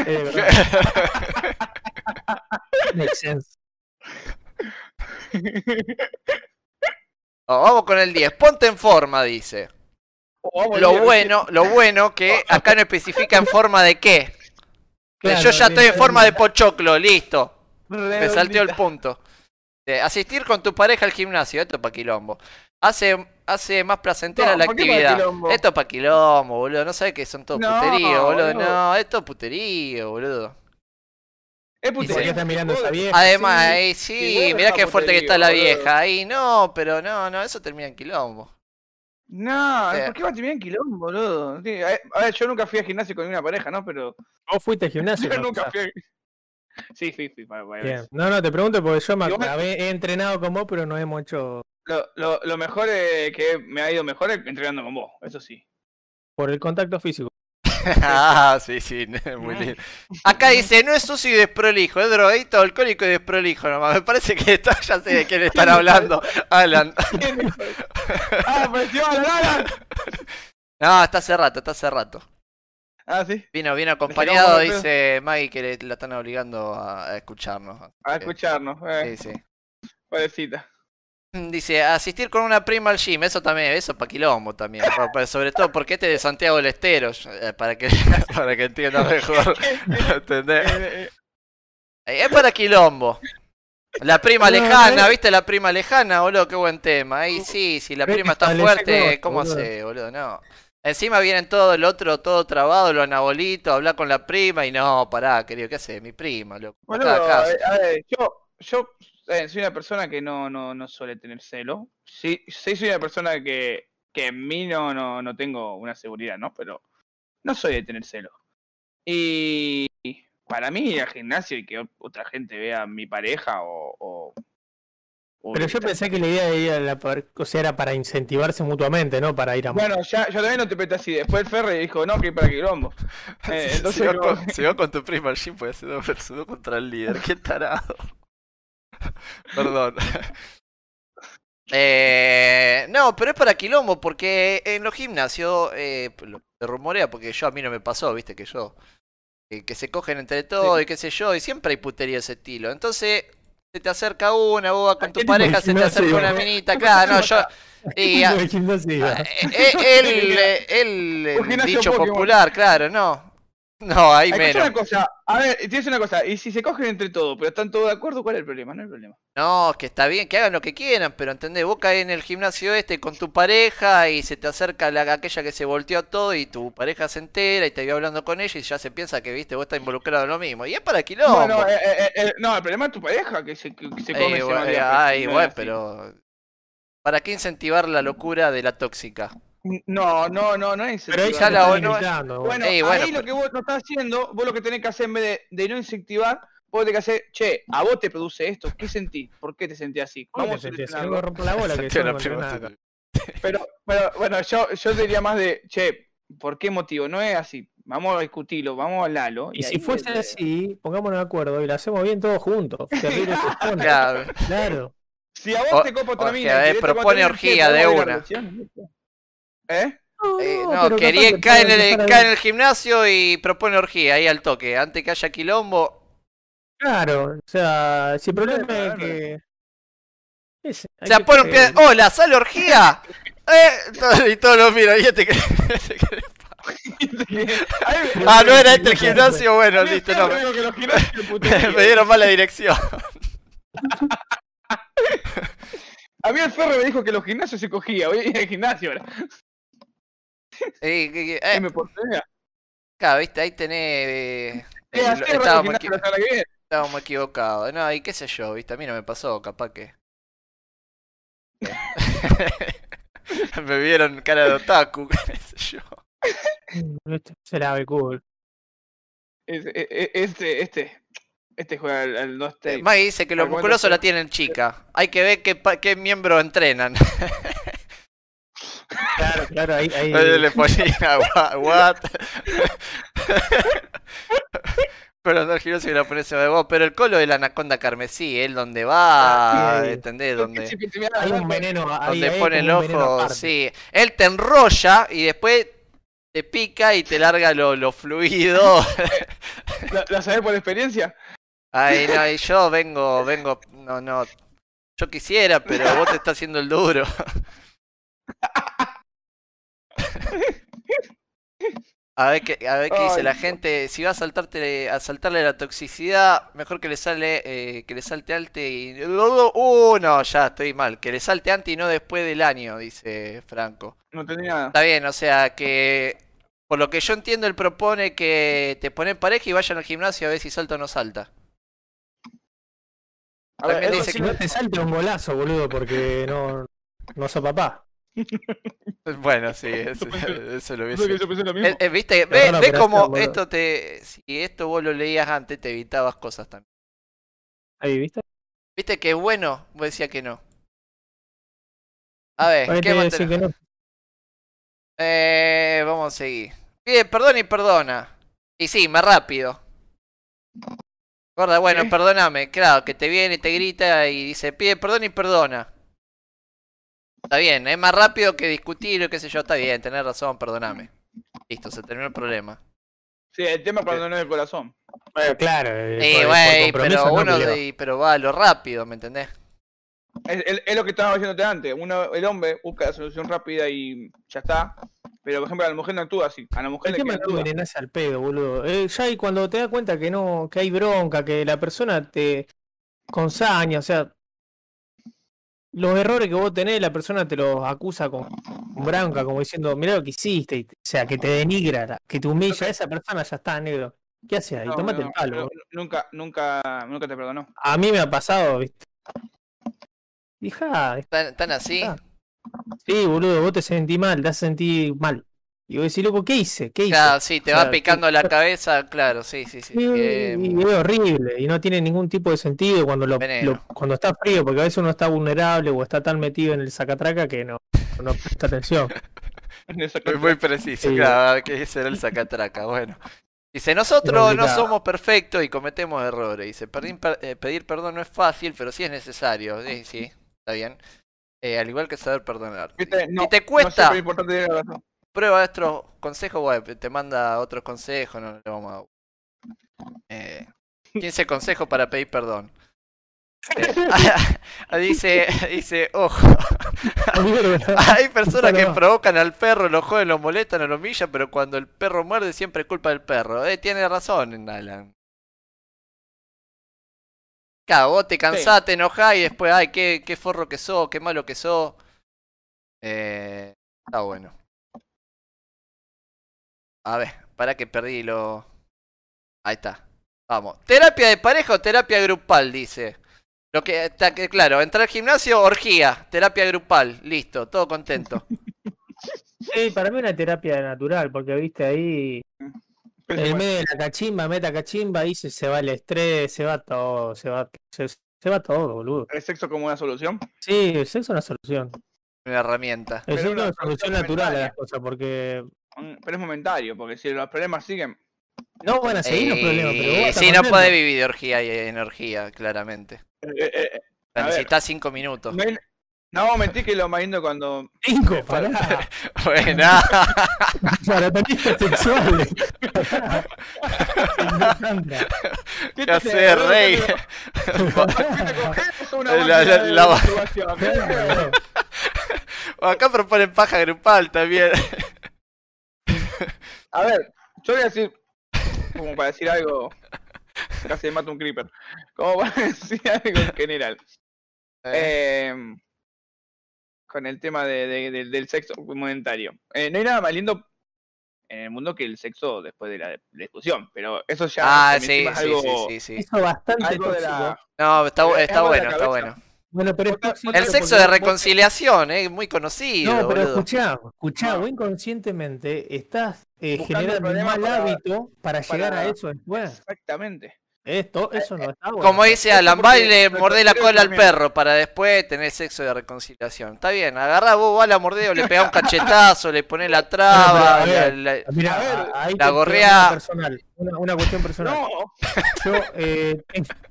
D: Eh, makes sense.
B: Oh, vamos con el 10, ponte en forma, dice.
C: O vamos
B: Lo bueno, lo bueno que acá no especifica en forma de qué.
D: Claro,
B: Yo ya estoy en forma de pochoclo, listo. Me salteó el punto. Asistir con tu pareja al gimnasio, esto es pa' quilombo. Hace, hace más placentera
C: No,
B: la
C: ¿por qué pa'
B: actividad. Esto es pa' quilombo, boludo. No sabes que son todos
C: No,
B: puterío, boludo.
C: boludo.
B: No, esto es puterío, boludo.
C: Es
D: ¿Y por qué
C: putería.
D: está mirando a esa vieja?
B: Además,
D: Sí.
B: ahí
C: sí,
B: sí,
C: es
B: qué fuerte que está la
C: boludo.
B: vieja. Ahí no, pero no, no, eso termina en quilombo.
C: No,
B: Sí.
C: ¿por qué va a terminar en quilombo, boludo? Sí, a a ver, yo nunca fui al gimnasio con una pareja, ¿no? Pero
D: Vos fuiste al gimnasio.
C: yo
D: ¿no?
C: nunca
D: O sea,
C: fui. a- Sí, fui, fui. para- para
D: Bien. No, no, te pregunto porque yo me he entrenado con vos, pero no hemos hecho
C: Lo, lo, lo mejor es que me ha ido mejor es entrenando con vos, eso sí.
D: por el contacto físico.
B: Ah, sí, sí, muy lindo. Acá dice, no es sucio y desprolijo, es drogadito, alcohólico y desprolijo nomás. Me parece que está, ya sé de quién están hablando. Alan.
C: ¡Ah, apareció Alan, Alan!
B: No, está hace rato, está hace rato.
C: Ah, sí,
B: Vino, vino acompañado, dice Maggie que le- la están obligando a, a escucharnos.
C: a escucharnos. Eh,
B: Sí, sí.
C: pobrecita.
B: Dice, asistir con una prima al gym, eso también, eso para quilombo también. sobre todo porque este es de Santiago del Estero, eh, para que, para que entienda mejor. ¿Entendés?
C: Eh, eh,
B: Es para quilombo. La prima lejana. ¿viste? La prima lejana, boludo, qué buen tema. Ahí sí, si la prima está fuerte, ¿cómo hace, boludo? No. Encima vienen todo el otro, todo trabado, lo anabolito, hablar con la prima y no, pará, querido, ¿qué hace? Mi prima, loco.
C: Eh, a ver, yo, yo eh, soy una persona que no, no, no suele tener celo. Sí, sí soy una persona que, que en mí no, no, no tengo una seguridad, ¿no? Pero no soy de tener celo. Y para mí ir al gimnasio y que otra gente vea a mi pareja o... o- o
D: Pero yo pensé que la idea de ir a la par- o sea, era para incentivarse mutuamente, ¿no? Para ir a
C: Bueno, ya, yo también lo interpreté así. Después el Ferre dijo, no, que ir para Quilombo. Eh, entonces,
B: si,
C: como-
B: con, si con tu prima al gym, puede ser dos versus dos contra el líder. Qué tarado. Perdón. Eh, no, pero es para quilombo, porque en los gimnasios eh, lo- se rumorea, porque yo a mí no me pasó, viste que yo. eh, que se cogen entre todos y qué sé yo, y siempre hay putería de ese estilo. Entonces, se te acerca una, vos vas con tu
D: ¿Qué tipo de
B: pareja, se te acerca una minita, claro, no, yo. Y, a-
D: El
B: eh, eh, el, eh, el, dicho popular, claro, no. No, ahí
C: Escucha
B: menos.
C: una cosa, a ver, tienes una cosa, y si se cogen entre todos, pero están todos de acuerdo, ¿cuál es el problema? No hay problema.
B: No, que está bien, que hagan lo que quieran, pero entendés, vos caes en el gimnasio este con tu pareja y se te acerca la, aquella que se volteó todo y tu pareja se entera y te vio hablando con ella y ya se piensa que, viste, vos estás involucrado en lo mismo. Y es para quilombo.
C: Bueno, eh, eh, eh, no, el problema es tu pareja, que se, que se
B: Eh,
C: come ese
B: bueno, eh, ay,
C: no
B: bueno, pero... ¿Para qué incentivar la locura de la tóxica?
C: No, no, no, no es
D: Pero ahí ya
B: la
D: limitando.
C: Bueno,
B: Ey, bueno,
C: ahí lo que vos no estás haciendo, vos lo que tenés que hacer en vez de, de no incentivar, vos tenés que hacer, che, a vos te produce esto, ¿qué sentís? ¿Por qué te sentís así?
D: ¿Cómo
C: Vamos
D: te
C: a.
D: Algo rompo la bola que.
C: Pero, pero bueno, yo, yo diría más de, che, ¿por qué motivo? No es así. Vamos a discutirlo, vamos a hablarlo.
D: Y si fuese
C: es-
D: así, pongámonos de acuerdo y lo hacemos bien todos juntos.
B: Claro.
D: Claro.
C: Si a vos
B: O-
C: te copa otra mina,
B: eh, propone orgía de
C: ¿podemos ir a
B: una.
C: ¿Eh?
B: Eh,
D: no,
B: no,
D: pero
B: quería caer en, el, cae en el gimnasio y propone orgía ahí al toque. Antes que haya quilombo.
D: Claro, o sea, si el problema es
C: claro.
D: que.
B: O sea, pone un pie. ¡Hola! ¿Sale orgía? ¡Eh! todo- Y todos lo miran. ¿Y este qué- este pasa? Ah, no era este el gimnasio. Bueno, listo, no. Me,
C: puterían.
B: me dieron mala dirección.
C: A mí el Ferro me dijo que los gimnasios se cogía. Voy a ir al gimnasio ahora.
B: Eh, que- que-
C: ¿Qué
B: eh,
C: me portea?
B: claro, viste, ahí tenés. eh,
C: ¿Qué
B: eh,
C: Ferro,
B: estábamos, equi- equivocados. No, y qué sé yo, viste, a mí no me pasó, capaz que. me vieron cara de otaku, qué sé yo.
D: Este será de cool.
C: Es- e- e- Este, este. Este juega al, al no stay.
B: Maggie dice que los musculosos la tienen chica. Hay que ver qué, qué miembro entrenan.
D: Claro, claro, ahí. ahí
B: le ponía "Wha- what. Pero no gimnasio que la pone ese de vos, pero el colo de la anaconda carmesí, él donde va,
D: sí.
B: ¿entendés? Donde,
C: si
D: hay un veneno.
B: donde
D: ahí
B: pone el ojo, sí. Él te enrolla y después te pica y te larga lo, lo fluido.
C: ¿La, la sabés por experiencia?
B: Ay, no, y yo vengo, vengo, no, no. Yo quisiera, pero vos te estás haciendo el duro. A ver qué, a ver qué dice la gente. Si va a saltarte, a saltarle la toxicidad, mejor que le sale, eh, que le salte antes y. Uh, no, ya estoy mal. Que le salte antes y no después del año, dice Franco.
C: No nada.
B: Está bien, o sea que. Por lo que yo entiendo, él propone que te ponen pareja y vayan al gimnasio a ver si salta o no salta.
C: A ver,
B: también dice
D: Si
B: que-
D: no te salte un golazo, boludo, porque no, no sos papá.
B: Bueno, sí, eso, lo hubiese.
C: yo pensé lo mismo.
B: Eh, eh, Viste,
D: Es
B: ve,
D: una
B: ve
D: operación,
B: como
D: boludo.
B: esto te. Si esto vos lo leías antes, te evitabas cosas también.
D: Ahí, ¿viste?
B: Viste que es bueno, vos decías que no. A ver,
D: Ahí
B: ¿qué
D: te
B: más
D: que no.
B: Eh, vamos a seguir. Pide perdón y perdona. Y sí, más rápido. Gorda, bueno, perdóname. Claro, que te viene y te grita y dice, pide perdón y perdona. Está bien, es más rápido que discutir o qué sé yo, está bien, tenés razón, perdóname. Listo, se terminó el problema.
C: Sí, el tema es cuando no es el corazón.
D: Bueno, claro. eh,
B: Eh,
D: por
B: güey, pero
D: no
B: uno, de- pero va a lo rápido, ¿me entendés?
C: Es, es- es lo que estaba diciéndote antes. Uno, el hombre busca la solución rápida y ya está. Pero, por ejemplo, a la mujer no actúa así. A la mujer
D: El
C: le
D: tema
C: queda
D: es envenenarse al pedo, boludo. Eh, ya y cuando te das cuenta que no, que hay bronca, que la persona te consaña, o sea, los errores que vos tenés, la persona te los acusa con, con bronca, como diciendo, mirá lo que hiciste, y- o sea, que te denigra, que te humilla, esa persona ya está, negro. ¿Qué haces ahí?
C: No, no,
D: el palo.
C: no, nunca, nunca, nunca te perdonó.
D: A mí me ha pasado, viste. Hija,
B: ¿Tan, tan así?
D: Sí, boludo, vos te sentís mal, te has sentido mal. Y vos decís, loco, ¿qué hice? ¿Qué hice?
B: Claro, sí, te
D: O
B: va
D: sea,
B: picando
D: sí,
B: la cabeza, claro, sí, sí, sí.
D: Sí,
B: que-
D: y es horrible y no tiene ningún tipo de sentido cuando lo, cuando está frío, porque a veces uno está vulnerable o está tan metido en el sacatraca que no, no presta atención.
B: Muy, muy preciso,
D: Sí.
B: claro, que será el sacatraca, bueno. Dice, nosotros no somos perfectos y cometemos errores. Dice, pedir, eh, pedir perdón no es fácil, pero sí es necesario. Sí, sí, está bien. Eh, al igual que saber perdonar.
C: Viste, no,
B: si te cuesta, prueba estos consejos, te manda otros consejos, no le vamos a... Eh, 15 consejos para pedir perdón. Eh, dice, dice, ojo, hay personas que provocan al perro, lo joden, lo molestan lo humillan, pero cuando el perro muerde siempre es culpa del perro. Eh, tiene razón, Alan. Claro, vos te cansás, te enojás y después, ay, qué, qué forro que sos, qué malo que sos. Eh, está bueno. A ver, para que perdí lo... Ahí está. Vamos. Terapia de pareja o terapia grupal, dice. Lo que está que claro, entrar al gimnasio, orgía, terapia grupal, listo, todo contento.
D: Sí, para mí una terapia natural, porque viste ahí, en medio de la cachimba, meta cachimba, ahí se, se va el estrés, se va todo, se va, se, se va todo, boludo.
C: ¿El sexo como una solución?
D: Sí, el sexo es una solución.
B: Una herramienta.
D: El sexo es
C: una
D: solución natural a las cosas, porque
C: Pero es momentario, porque si los problemas siguen,
D: no van a seguir los problemas, pero
B: Eh, sí, no puede vivir de orgía y energía, claramente.
C: eh, eh, eh,
B: necesitas cinco minutos.
C: no, hay, No, mentí que lo más lindo cuando.
D: Cinco, pará.
B: Buena.
D: Maratonistas sexuales. Sandra.
C: ¿Qué
B: ¿Qué hacer, rey?
C: Es una
B: La- la- la-. Acá proponen paja grupal también.
C: A ver, yo voy a decir, como para decir algo, casi me mata un creeper, como para decir algo en general. Em, con el tema de- de- de- del sexo monetario. Eh, no hay nada más lindo en el mundo que el sexo después de la discusión, pero eso ya
B: Ah, sí,
C: es
B: sí,
C: algo,
B: sí, sí, sí.
D: Eso bastante
C: algo de la...
B: No, está, está bueno, está bueno.
D: Bueno, pero es
C: Otra-
D: tóxico
B: El sexo
D: porque
B: de reconciliación es muy conocido.
D: No, pero
B: boludo.
D: escuchá, escuchá,
C: No.
D: vos inconscientemente estás eh, generando un mal
C: para-
D: hábito para, llegar a eso después.
C: Exactamente.
D: Esto, eso no está bueno.
B: Como dice Alan,
C: porque
B: va y le
C: me
B: mordé la cola al perro para después tener sexo de reconciliación. Está bien, agarrá vos, va la mordés o le pegás un cachetazo, le ponés la traba,
D: a ver,
B: la- la-
D: Mira,
C: A ver,
D: a- ahí
B: la gorrea-
D: una personal, una, una cuestión personal.
C: No,
D: Yo, eh,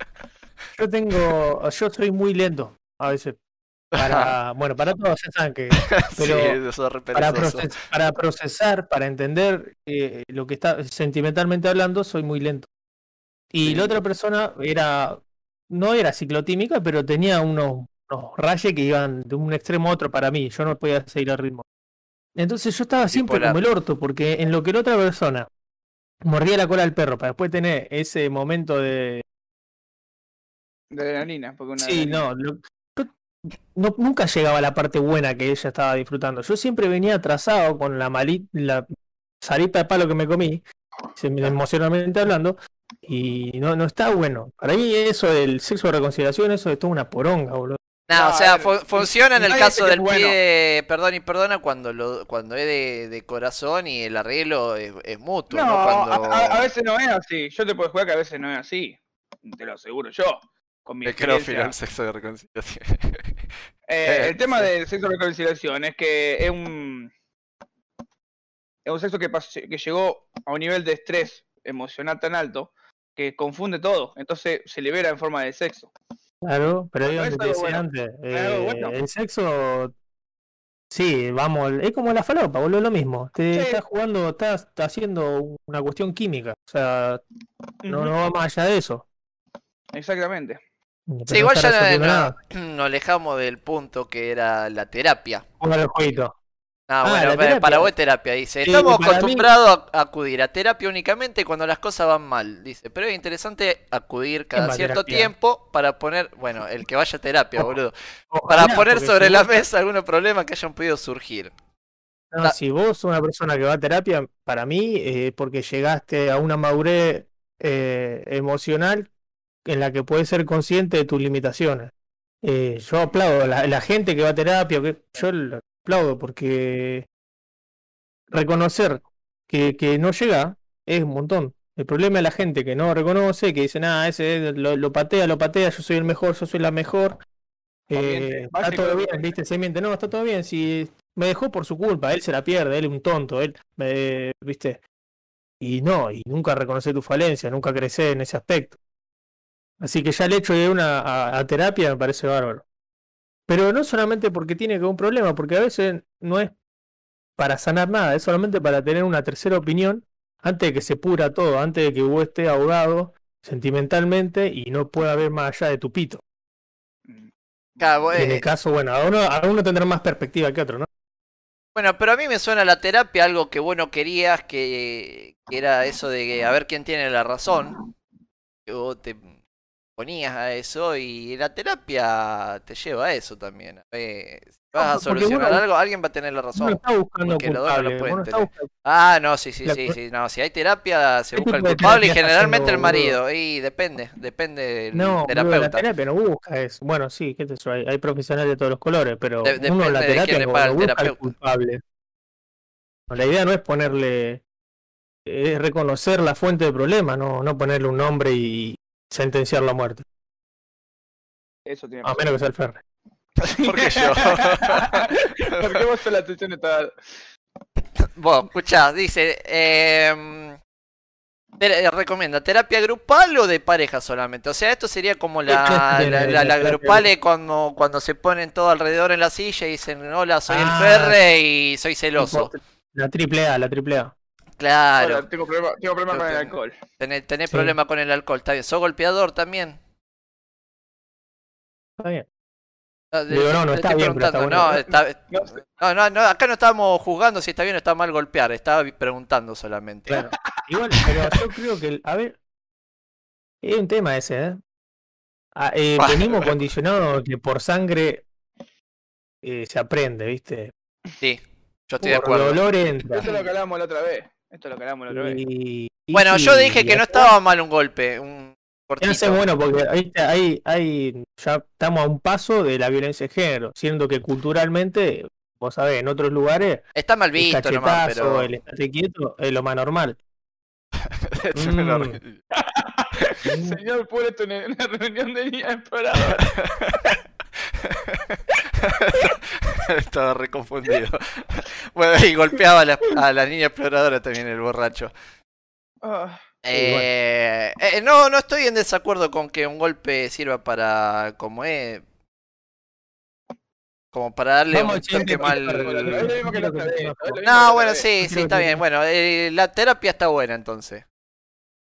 D: yo tengo, yo soy muy lento a veces. Para, bueno, para todos ya saben que, pero
B: sí, re
D: para, proces- para procesar, para entender eh, lo que está sentimentalmente hablando, soy muy lento. Y
C: Sí.
D: la otra persona era, no era ciclotímica, pero tenía unos, unos rayes que iban de un extremo a otro para mí. Yo no podía seguir el ritmo. Entonces yo estaba siempre
B: Bipolar.
D: como el orto, porque en lo que la otra persona mordía la cola al perro para después tener ese momento de,
C: de adrenalina, porque una
D: Sí,
C: adrenalina.
D: no, lo- no- nunca llegaba a la parte buena que ella estaba disfrutando. Yo siempre venía atrasado con la mali- la zaripa de palo que me comí, emocionalmente hablando, y no, no está bueno. Para mí eso del sexo de reconciliación, eso es toda una poronga, boludo.
B: No,
C: No,
B: o sea, fu- funciona en el caso del
C: bueno.
B: pie, perdón y perdona, cuando lo, cuando es de, de corazón y el arreglo es, es mutuo, ¿no?
C: No,
B: Cuando...
C: a, a- a veces no es así. Yo te puedo jugar que a veces no es así. Te lo aseguro yo. Con mi
B: Necrófilo, el sexo de reconciliación.
C: Eh, el tema del sexo de reconciliación es que es un. Es un sexo que, pas- que llegó a un nivel de estrés emocional tan alto que confunde todo. Entonces se libera en forma de sexo.
D: Claro, pero
C: Bueno,
D: digo
C: es
D: que te
C: algo
D: decía
C: bueno.
D: antes, eh,
C: bueno.
D: el sexo, sí, vamos, es como la falopa, boludo, lo mismo. Te
C: Sí.
D: estás jugando, estás, estás haciendo una cuestión química, o sea, no,
C: Ujú,
D: no va más allá de eso.
C: Exactamente.
B: Sí, igual ya no- nos alejamos del punto que era la terapia.
D: El jueguito.
B: Ah,
D: Ah,
B: bueno, para vos es terapia, dice.
D: Sí,
B: Estamos
D: mí-
B: acostumbrados a acudir a terapia únicamente cuando las cosas van mal, dice. Pero es interesante acudir cada cierto
D: terapia?
B: tiempo para poner, bueno, el que vaya a terapia, boludo. Para poner sobre
D: si
B: la
D: vos-
B: mesa algunos problemas que hayan podido surgir.
D: no,
B: la-
D: si vos sos una persona que va a terapia, para mí, eh, porque llegaste a una madurez eh, emocional en la que puedes ser consciente de tus limitaciones. Eh, yo aplaudo a la, la gente que va a terapia, que, yo lo aplaudo porque reconocer que, que no llega es un montón. El problema es la gente que no reconoce, que dice, nada, ese lo, lo patea, lo patea, yo soy el mejor, yo soy la mejor.
C: O
D: Eh, está todo bien, ¿viste? Se miente, no, está todo bien. Si me dejó por su culpa, él se la pierde, él es un tonto, él, eh, ¿viste? Y no, y nunca reconocer tu falencia, nunca crecer en ese aspecto. Así que ya el hecho de ir una, a, a terapia me parece bárbaro. Pero no solamente porque tiene que un problema, porque a veces no es para sanar nada, es solamente para tener una tercera opinión antes de que se pura todo, antes de que vos estés ahogado sentimentalmente y no pueda ver más allá de tu pito.
B: Claro, vos,
D: Y en
B: eh,
D: el caso, bueno, a uno, a uno tendrá más perspectiva que otro, ¿no?
B: Bueno, pero a mí me suena la terapia algo que vos no querías, que, que era eso de que a ver quién tiene la razón. Que vos te ponías a eso y la terapia te lleva a eso también. Ver, si vas a solucionar algo, alguien va a tener la
D: Uno no
B: razón.
D: está buscando
B: no
D: culpable, está
B: Ah, no, sí, sí,
D: La
B: sí, sí. No, si hay terapia, se
D: ¿Qué
B: busca el
D: de
B: culpable y generalmente el marido. Y depende, depende del
D: No, boludo, la
B: terapeuta.
D: terapia no busca eso. Bueno, sí, qué yo, hay, hay profesionales de todos los colores, pero
B: De-
D: uno la
B: de
D: terapia
B: le
D: no,
B: paga
D: no
B: el
D: busca
B: terapeuta.
D: culpable. La idea no es ponerle, es reconocer la fuente del problema, no, no ponerle un nombre y sentenciarlo a muerte.
C: Eso tiene
D: A menos que sea el Ferre.
B: Porque yo.
C: Porque vos sos la atención de toda.
B: Bueno, escuchá, dice. em, Te- eh, recomienda terapia grupal o de pareja solamente. O sea, esto sería como la, la, la-
D: de
B: la grupal es cuando, cuando se ponen todo alrededor en la silla y dicen, hola, soy el
D: Ah.
B: Ferre y soy celoso.
D: La triple A, la triple A.
B: Claro,
C: Hola, tengo problema, tengo problema con el alcohol.
B: tenés, tenés
D: Sí.
B: problema con el alcohol, está bien. ¿Sos golpeador también?
D: Está bien.
B: Ah,
D: Digo, no, no está bien, pero está
B: preguntando,
D: bueno.
B: no, está-
C: No sé.
B: no, no, no, acá no estábamos jugando si está bien o está mal golpear, estaba preguntando solamente.
D: Claro. Igual, pero yo creo que, el- a ver, es un tema ese, ¿eh? Ah, eh, venimos condicionados que por sangre eh, se aprende, ¿viste?
B: Sí, yo estoy de
D: por
B: acuerdo.
D: dolor entra.
C: Esto es lo que hablamos la otra vez. Esto es lo que hablamos la otra vez.
D: Y- y
B: Bueno,
D: sí,
B: yo dije que no estaba mal un golpe, un cortito.
D: bueno, porque ahí, ahí, ahí ya estamos a un paso de la violencia de género, siendo que culturalmente, vos sabés, en otros lugares,
B: Está mal
D: el
B: visto nomás,
D: cachetazo,
B: pero...
D: el estate quieto es lo más normal. Mm.
C: Señor, pone esto en una reunión de niñas exploradoras.
B: Estaba reconfundido. Bueno, y golpeaba a la, a la niña exploradora también el borracho.
C: Ah,
B: Eh, eh, no, no estoy en desacuerdo con que un golpe sirva para, como es, como para darle
D: Vamos,
B: un toque
D: que-
B: mal. No, bueno, sí, sí, está bien. Bueno, eh, la terapia está buena entonces.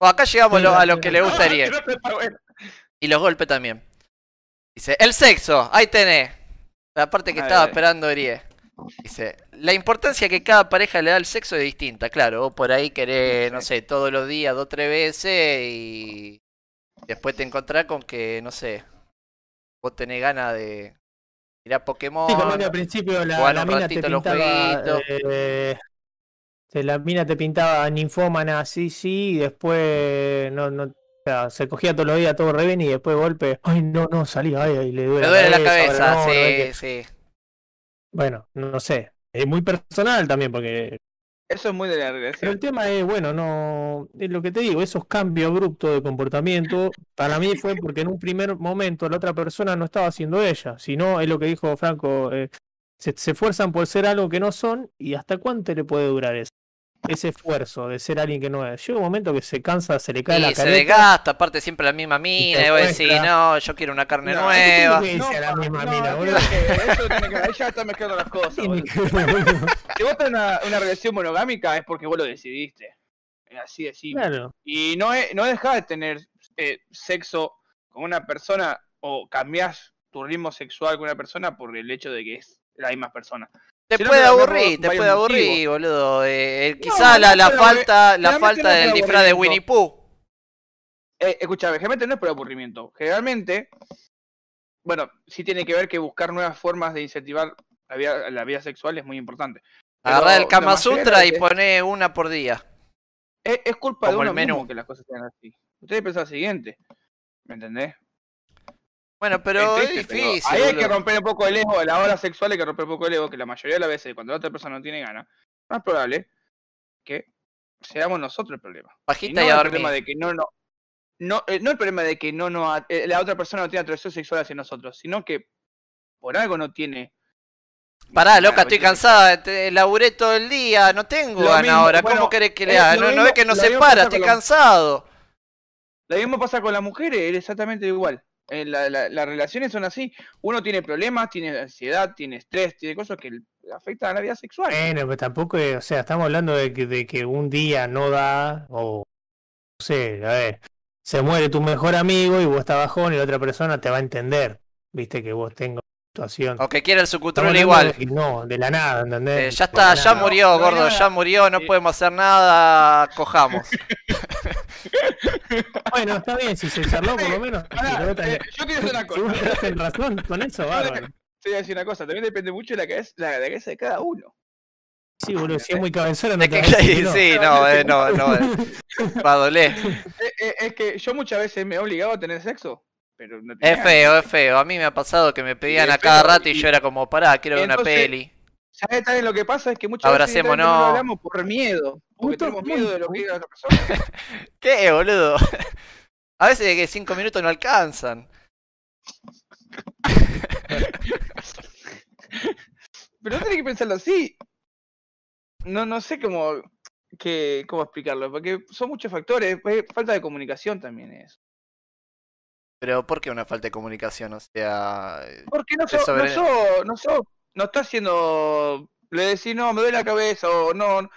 B: O acá llegamos lo- a lo que le gustaría.
C: Bueno.
B: Y los golpes también. Dice, el sexo, ahí tenés. La parte que
C: A
B: estaba
C: ver.
B: esperando Erie. Dice, la importancia que cada pareja le da al sexo es distinta, claro. Vos por ahí querés, no sé, todos los días, dos o tres veces y después te encontrás con que, no sé, vos tenés ganas de mirar Pokémon.
D: Sí, al principio la,
B: jugar
D: la
B: un
D: mina te
B: ratito los
D: pintaba.
B: jueguitos.
D: eh, que la mina te pintaba ninfómana, sí, sí, y después no, no, sea, se cogía todos los días todo reven y después golpe. Ay, no, no, salí, ay, ay, le duele,
B: Me duele la cabeza,
D: no, no ve
B: sí,
D: que-
B: sí.
D: Bueno, no sé. Es muy personal también, porque.
C: Eso es muy de la
D: Pero
C: relación.
D: el tema es, bueno, no. Es lo que te digo, esos cambios abruptos de comportamiento, para mí fue porque en un primer momento la otra persona no estaba haciendo ella. Sino, es lo que dijo Franco, eh, se, se esfuerzan por ser algo que no son, y hasta cuánto le puede durar eso. Ese esfuerzo de ser alguien que no es. Llega un momento que se cansa, se le cae
B: Y
D: la
B: se
D: careta.
B: desgasta, aparte siempre la misma mina,
D: te
B: y vos decís, no, yo quiero una carne
C: No,
B: nueva.
D: ¿qué dice a la misma
C: no,
D: mina, boludo?
C: que eso tiene que- ahí ya está mezclando las cosas. Boludo.
D: que.
C: Si vos tenés una, una relación monogámica es porque vos lo decidiste. Así de simple.
D: Claro.
C: Y no, es, no dejás de tener eh, sexo con una persona o cambiás tu ritmo sexual con una persona por el hecho de que es la misma persona.
B: Te
C: Si
B: puede aburrir, te puede aburrir, boludo. Eh, eh,
C: No,
B: quizá la,
C: no
B: la falta, la falta del disfraz de. Winnie Pooh.
C: Eh, escuchame, generalmente no es por aburrimiento. Generalmente, bueno, sí tiene que ver que buscar nuevas formas de incentivar la vida, la vida sexual es muy importante.
B: Agarrá el Kama Sutra y poné una por día.
C: Es, es culpa de
B: como el
C: uno
B: menú.
C: mismo que las cosas sean así. Ustedes piensan lo siguiente. ¿Me entendés?
B: Bueno, pero es,
C: triste,
B: difícil.
C: ahí hay que romper un poco el ego, a la hora sexual hay que romper un poco el ego, que la mayoría de las veces cuando la otra persona no tiene ganas, más probable que seamos nosotros el problema. Y
B: Bajita
C: no
B: y a
C: el problema de que no, no, no, eh, no el problema de que no, no, eh, la otra persona no tiene atracción sexual hacia nosotros, sino que por algo no tiene.
B: Pará, loca, estoy cansada. Te, laburé todo el día, no tengo
C: Lo
B: ganas
C: mismo,
B: ahora.
C: bueno,
B: ¿Cómo querés que le haga? No, no ves que no se para, estoy cansado.
C: Lo mismo pasa con las mujeres, es exactamente igual. Eh, la- la- las relaciones son así. Uno tiene problemas, tiene ansiedad, tiene estrés, tiene cosas que afectan a la vida sexual.
D: Bueno, pero tampoco, o sea, estamos hablando de que, de que un día no da, o no sé, a ver, se muere tu mejor amigo y vos estás bajón y la otra persona te va a entender, viste, que vos tengas una situación.
B: O que quiera el igual.
D: de no, de la nada, ¿entendés?
B: Eh, ya está, ya
D: nada.
B: murió, gordo, ya murió, no
C: Sí.
B: podemos hacer nada, cojamos.
D: Bueno, está bien, si se charló por lo menos.
C: Eh, yo quiero decir una
D: si vos
C: cosa.
D: tenés razón con eso, bárbaro.
C: Te voy a decir una cosa, también depende mucho de la cabeza, la, cabeza de cada uno.
D: Sí, boludo, si es muy cabezero, no
B: Es
D: te
B: que,
D: que no.
B: sí, no, eh, no, no, eh, va a doler.
C: Es que yo muchas veces me he obligado a tener sexo, pero no tenía
B: Es feo, es feo. A mí me ha pasado que me pedían a cada rato y
C: y-
B: yo era como, pará, quiero ver una
C: entonces-
B: peli.
C: ¿Sabes también lo que pasa? Es que muchas veces no lo hablamos por miedo. Porque tenemos miedo de lo que diga la otra persona.
B: ¿Qué, boludo? A veces que cinco minutos no alcanzan.
C: Pero no tenés que pensarlo así. No, no sé cómo. que, ¿cómo explicarlo? Porque son muchos factores, falta de comunicación también es.
B: Pero ¿por qué una falta de comunicación? O sea,
C: Porque no
B: Es
C: so, no
B: sobre-
C: so, no so, no está haciendo, le decís, no, me duele la cabeza, o no,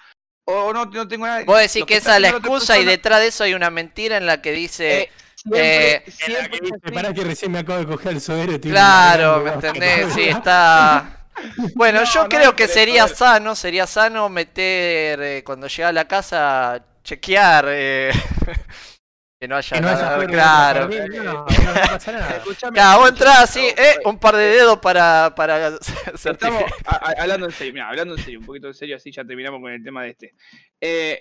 C: o no, no tengo nada.
B: vos decís que
C: está
B: esa es la excusa y detrás de eso hay una mentira en la que dice...
C: eh, siempre,
B: eh,
C: siempre es así.
D: Pará que recién me acabo de coger el suero. estoy
B: Claro, ¿me entendés? Sí, está... Bueno,
C: No,
B: yo
C: no,
B: creo que sería
C: saber.
B: sano, sería sano meter, eh, cuando llega a la casa, chequear, eh, que no haya
D: Que no
B: nada, claro.
D: no, no, no pasa nada.
B: Claro, vos entrás así,
C: oh,
B: eh, un par de dedos para, para
C: Estamos
B: certificar.
C: a- a- hablando en serio, mira, hablando en serio, un poquito en serio, así ya terminamos con el tema de este. Eh,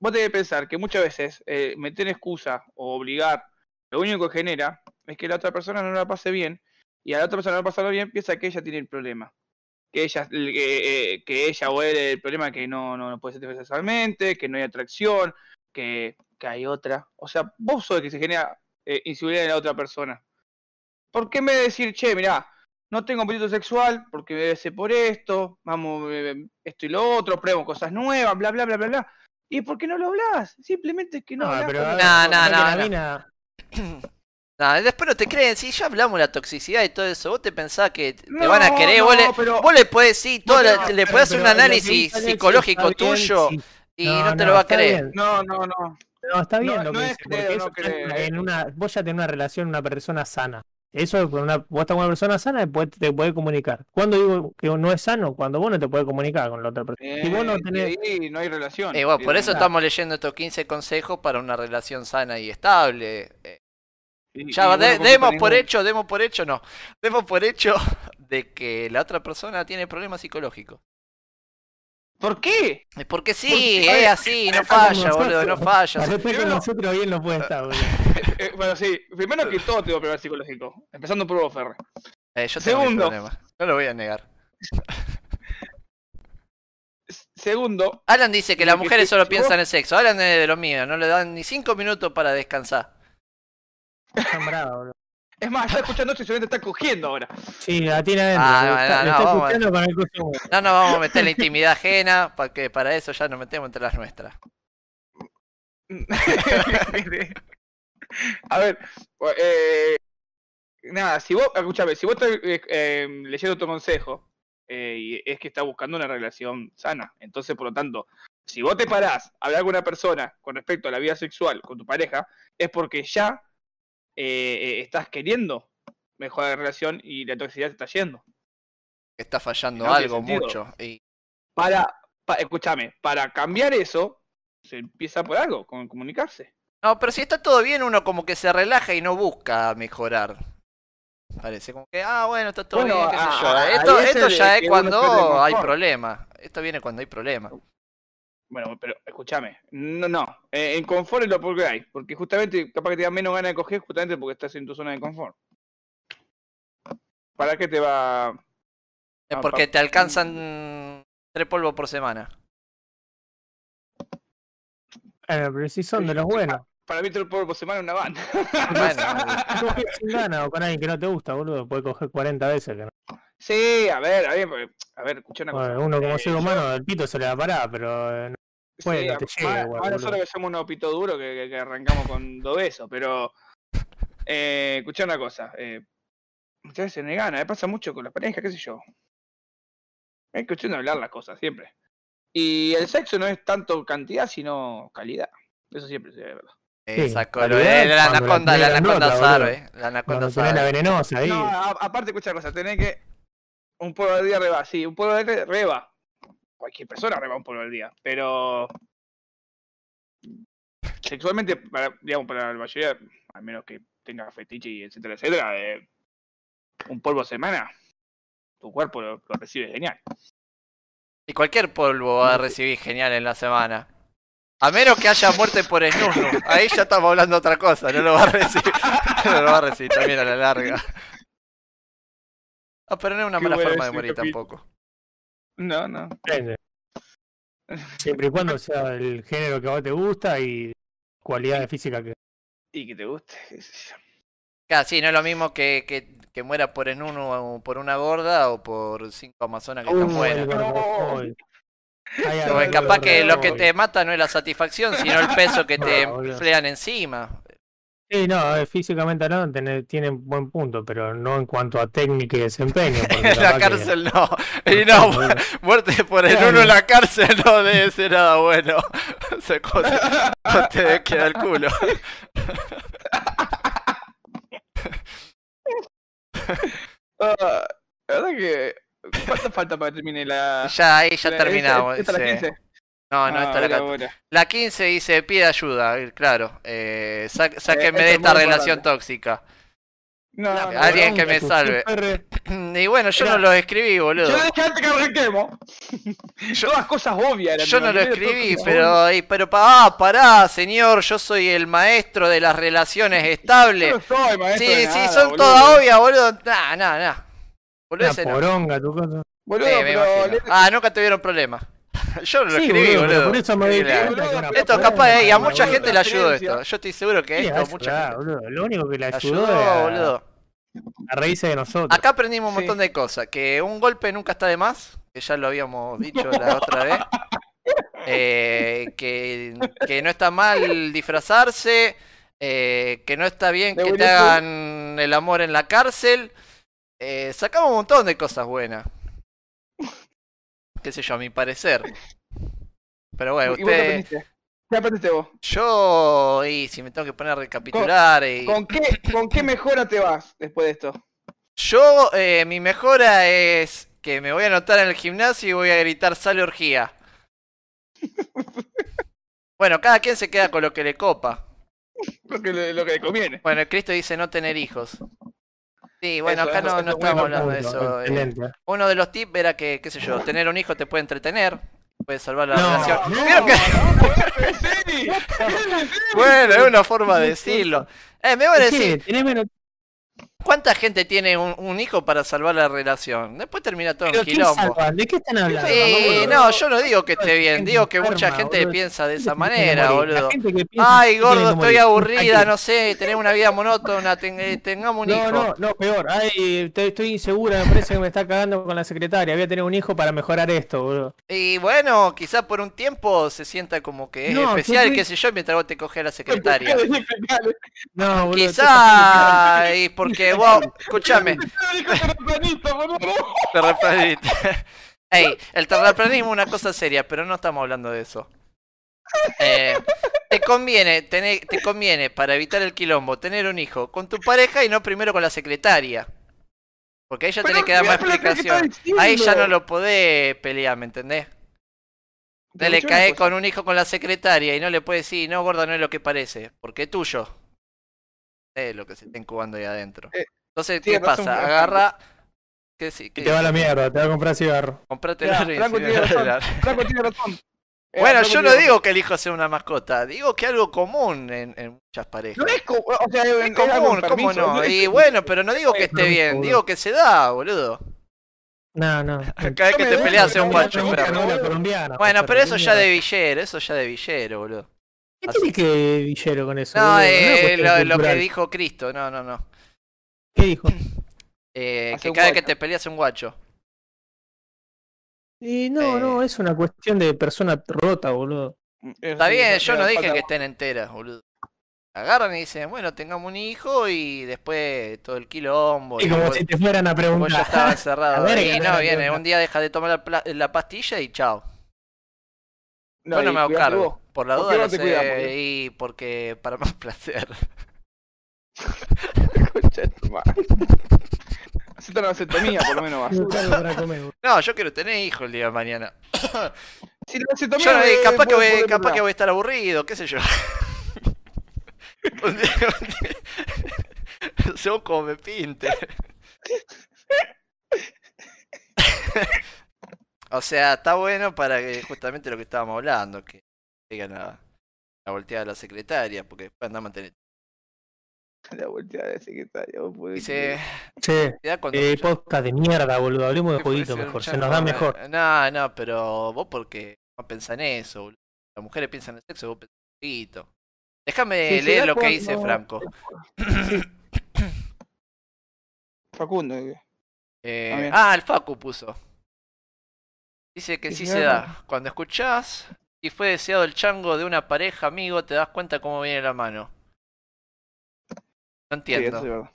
C: vos tenés que pensar que muchas veces eh, meter excusa o obligar, lo único que genera es que la otra persona no la pase bien, y a la otra persona no pasarlo bien, piensa que ella tiene el problema. Que ella, que, eh, que ella o él el problema que no, no, no puede ser sexualmente, que no hay atracción, que, que hay otra. O sea, vos sos el que se genera eh, inseguridad en la otra persona. ¿Por qué me decir, che, mirá, no tengo apetito sexual porque debe ser por esto, vamos, eh, esto y lo otro, pruebo cosas nuevas, bla, bla, bla, bla, bla. ¿Y por qué no lo hablas? Simplemente es que no,
D: No,
C: hablas
D: pero
C: con
B: No, no, no, no.
D: mina-
B: No, después no te creen, si ya hablamos de la toxicidad y todo eso, vos te pensás que te van a
C: No,
B: querer,
C: no,
B: vos, le,
C: pero-
B: vos le podés decir, todo
C: No,
B: la-
C: pero-
B: le podés hacer un análisis psicológico tuyo
D: sí.
B: y no, te lo va a creer.
D: bien.
C: No, no, no.
D: No, está bien
C: No,
D: lo que
C: no es
D: dice, porque eso en- una, vos ya tenés una relación, una persona sana. Eso, una, vos estás con una persona sana, después te podés comunicar. ¿Cuándo digo que no es sano? Cuando vos no te podés comunicar con la otra persona. vos no
C: Eh,
D: tenés...
C: y ahí no hay relación.
B: Eh, bueno, por eso estamos leyendo estos 15 consejos para una relación sana y estable. Eh,
C: Y-
B: Ya,
C: y vos
B: de- demos por hecho, demos por hecho, no. Demos por hecho de que la otra persona tiene problemas psicológicos.
C: ¿Por qué?
B: Es porque sí, es así, no falla, boludo, no falla.
D: Con nosotros bien no puede estar, boludo.
C: Eh, eh, bueno, sí, primero que todo tengo problemas psicológicos, empezando por vos, Ferre.
B: Eh, yo tengo
C: Segundo.
B: no lo voy a negar.
C: Segundo,
B: Alan dice que las mujeres solo piensan en sexo. Alan es de lo mío, no le dan ni cinco minutos para descansar.
D: Están bravos, boludo.
C: Es más, está escuchando esto y seguramente está cogiendo ahora.
D: Sí, la tiene adentro.
B: Ah, no,
D: está,
B: no, no,
D: está
B: vamos a-
D: escuchando con el.
B: No nos vamos a meter la intimidad ajena, porque para eso ya nos metemos entre las nuestras.
C: A ver, eh, nada, si vos, escúchame, si vos estás eh, eh, leyendo tu consejo, eh, y es que estás buscando una relación sana, entonces por lo tanto, si vos te parás a hablar con una persona con respecto a la vida sexual con tu pareja, es porque ya eh, eh, estás queriendo mejorar la relación y la toxicidad se está yendo.
B: Está fallando
C: No
B: algo mucho. Y
C: Para, pa- escúchame, para cambiar eso, se empieza por algo, con comunicarse.
B: No, pero si está todo bien, uno como que se relaja y no busca mejorar. Parece como que, ah, bueno, está todo
C: Bueno,
B: bien, qué sé yo. Esto, esto ya es cuando hay problema. Esto viene cuando hay problema.
C: Bueno, pero escúchame, no, no, eh, en confort es lo peor que hay, porque justamente capaz que te da menos ganas de coger justamente porque estás en tu zona de confort. ¿Para qué te va?
B: Es porque te alcanzan tres polvos por semana.
D: Bueno, pero si son de los buenos.
C: Para mí te por semana una banda.
B: Bueno,
D: Coges sin ganas o con alguien que no te gusta, boludo. Puedes coger 40 veces. Que no.
C: sí, a ver, a ver, a ver, escucha una cosa.
D: Bueno, uno como
C: eh,
D: ser
C: yo-
D: humano, el pito se le va a parar, pero. eh, no-
C: sí,
D: puede, no te
C: a-
D: llega
C: más-
D: igual,
C: más
D: boludo.
C: nosotros que somos unos pito duro que, que- que arrancamos con dos besos, pero eh, escucha una cosa, eh, muchas veces me gana, me pasa mucho con las parejas, qué sé yo. Es cuestión de hablar las cosas, siempre. Y el sexo no es tanto cantidad, sino calidad. Eso siempre se ve, ¿verdad?
B: Eh,
D: Sí,
B: sacó la anaconda, la anaconda sabe.
D: boludo.
B: La anaconda
D: tenés la venenosa ahí.
C: No, a- aparte, escucha cosa, tenés que. Un polvo al día reba, sí, un polvo al día reba. Cualquier persona reba un polvo al día, pero. Sexualmente, para, digamos, para la mayoría, al menos que tenga fetiche y etcétera, etcétera, eh, un polvo a semana, tu cuerpo lo, lo recibe genial.
B: Y cualquier polvo va a recibir genial en la semana. A menos que haya muerte por snusnu. Ahí ya estamos hablando de otra cosa. No lo va a recibir. No lo va a recibir también a la larga. Ah, pero no es una mala forma de morir tampoco.
C: No, no.
D: Depende. Siempre y cuando sea el género que a vos te gusta y cualidades físicas que.
C: Y que te guste. qué sé yo.
B: Claro, sí, no es lo mismo que, que, que muera por snusnu o por una gorda o por cinco amazonas que están buenas.
C: No.
B: Porque capaz que lo que te mata no es la satisfacción, sino el peso que te flean encima.
D: Sí, no, eh, físicamente no, tiene, tiene buen punto, pero no en cuanto a técnica y desempeño.
B: En la
D: que-
B: cárcel no. Y no, muerte por el uno en la cárcel no debe ser nada bueno. Cosa no te debe quedar el culo.
C: Ah, la verdad que. ¿Cuánto falta para que termine la.
B: Ya ahí ya
C: la-
B: terminamos.
C: ¿Esta, esta es la
B: sí.
C: 15?
B: No, no,
C: Ah,
B: esta es la
C: era
B: 14.
C: buena.
B: La 15 dice, pide ayuda, eh, claro. Eh, sá- sáquenme de
C: es
B: esta relación
C: importante.
B: tóxica.
C: No, no,
B: Alguien
C: no.
B: que me salve. Y bueno, yo no lo escribí,
C: Yo
B: boludo.
C: lo dije antes que arranquemos. Todas cosas obvias. eran,
B: Yo no lo escribí, pero, y- pero pa- ah, pará, señor, yo soy el maestro de las relaciones
C: Yo
B: estables.
C: no soy maestro
B: Sí,
C: de
B: sí,
C: nada,
B: son todas obvias, boludo. Nah, nah, nah. Boludo,
D: Una
B: ese no.
D: poronga, tu cosa.
C: Boludo,
B: Sí, me
C: pero.
B: imagino. Ah, nunca tuvieron problemas. Yo no lo
D: Sí,
B: escribí,
D: boludo,
B: boludo.
D: por eso me cuenta que una
B: Esto
D: poronga,
B: capaz, eh, y a
D: boludo.
B: mucha gente le ayudó esto. Yo estoy seguro que
D: Sí,
B: esto,
D: a
B: mucha
D: ayudar,
B: gente.
D: boludo. Lo único que le
B: le
D: ayudó,
B: ayudó,
D: es a,
B: boludo.
D: a reírse de nosotros.
B: Acá aprendimos un
C: Sí.
B: montón de cosas. Que un golpe nunca está de más, que ya lo habíamos dicho la otra vez. Eh, que, que no está mal disfrazarse. eh, que no está bien
C: De
B: que te
C: Winnie Pooh.
B: hagan el amor en la cárcel. Eh, sacamos un montón de cosas buenas. Qué sé yo, a mi parecer. Pero bueno,
C: ¿Y vos qué
B: usted.
C: aprendiste? ¿Qué aprendiste vos?
B: Yo, y si me tengo que poner a recapitular. y...
C: ¿Con qué, ¿Con qué mejora te vas después de esto?
B: Yo, eh, mi mejora es que me voy a anotar en el gimnasio y voy a gritar sale orgía. Bueno, cada quien se queda con lo que le copa.
C: Lo que le, lo que le conviene.
B: Bueno, el Cristo dice no tener hijos. Sí, bueno,
C: Eso,
B: acá
C: eso,
B: no, estamos hablando de eso. eh. Uno de los tips era que, qué sé yo, tener un hijo te puede entretener, puede salvar la
D: No,
B: relación.
D: no,
B: que-
C: Sí.
B: Bueno, es una forma de decirlo. Eh, me voy a decir,
D: tenés menos-
B: ¿cuánta gente tiene un, un hijo para salvar la relación? Después termina todo en
D: ¿Pero qué
B: quilombo.
D: ¿De qué están hablando?
B: Sí, no, yo no digo que esté bien, digo que mucha gente
D: boludo.
B: piensa de esa manera, boludo. Ay, gordo, estoy aburrida, no sé, tener una vida monótona, ten- eh, tengamos un
D: No,
B: hijo.
D: no, no, peor. Ay, estoy insegura, me parece que me está cagando con la secretaria. Voy a tener un hijo para mejorar esto, boludo.
B: Y bueno, quizás por un tiempo se sienta como que es
D: No,
B: especial, qué sé yo, mientras vos te coges a la secretaria.
D: No, boludo.
B: Quizás, y porque vos, escúchame, terraplanista. Ey, el terraplanismo es una cosa seria, pero no estamos hablando de eso. Eh, te conviene, tener, te conviene, para evitar el quilombo, tener un hijo con tu pareja y no primero con la secretaria. Porque ahí ya tenés que dar más explicación. Ahí ya no lo podés pelear, ¿me entendés? No le cae con un hijo con la secretaria y no le puedes decir, no, gorda, no es lo que parece, porque es tuyo. Es lo que se está incubando ahí adentro.
C: Eh,
B: Entonces, ¿qué pasa? Agarra. ¿Qué sí?
D: Y
B: ¿Qué
D: te va a la mierda, te va a comprar cigarro.
B: Comprate
C: Ya,
B: el
C: Franco tiene razón. Franco tiene razón. Eh,
B: Bueno, yo no digo que el hijo sea una mascota, digo que algo común en, en muchas parejas.
C: No es o sea, es,
B: Es
C: es
B: común, ¿cómo no?
C: es-
B: Y bueno, pero no digo que esté bien, digo que se da, boludo.
D: No, no.
B: Cada vez que te peleas
C: no
B: un guacho. Bueno, pero eso
D: ¿qué
B: ya de villero, eso ya de villero, boludo.
D: ¿Qué
B: Así-
D: tiene que Villero con eso?
B: No, eh, lo, lo que dijo Cristo, no, no, no.
D: ¿Qué dijo?
B: Eh, que cada vez que te peleas un guacho.
D: Y no,
B: Eh.
D: no, es una cuestión de persona rota, boludo.
B: Está bien, yo no dije que estén enteras, boludo. Agarran y dicen, bueno, tengamos un hijo y después todo el quilombo.
D: Y como
B: vos-
D: si te fueran a
B: vos
D: preguntar.
B: ya estaba encerrado.
D: Ver,
B: y no, viene, un día deja de tomar la, pastilla y chao.
C: No,
B: Yo no
C: y
B: me hago cargo. Por la
C: ¿Por
B: duda no
C: te
B: sé.
C: cuidás, boludo?
B: y porque para más placer.
C: Concha de tu madre. Hacete una vasectomía, por lo menos vas.
D: No tengo para comer, boludo.
B: No, yo quiero tener hijos el día de mañana.
C: Si la vasectomía
B: Yo no-
C: eh,
B: capaz, que voy, capaz que voy a estar aburrido, qué sé yo. Un día- un día- Según como me pinte. o sea, está bueno para que justamente lo que estábamos hablando, que digan la, la volteada de la secretaria, porque después andamos a tener.
C: La volteada de secretaria, vos podés
B: Dice,
D: Che, eh, podcast de mierda, boludo. Hablemos de jueguito mejor, se nos da mejor.
B: No, no, pero vos porque no pensás en eso, boludo. Las mujeres piensan en sexo, vos pensás en jueguito. Déjame
C: Sí,
B: leer lo que dice Franco.
C: Facundo. eh. Ah,
B: el Facu puso. Dice que sí se da. Cuando escuchás y fue deseado el chango de una pareja, amigo, te das cuenta cómo viene la mano. No
C: Sí, eso
B: entiendo.
C: es verdad.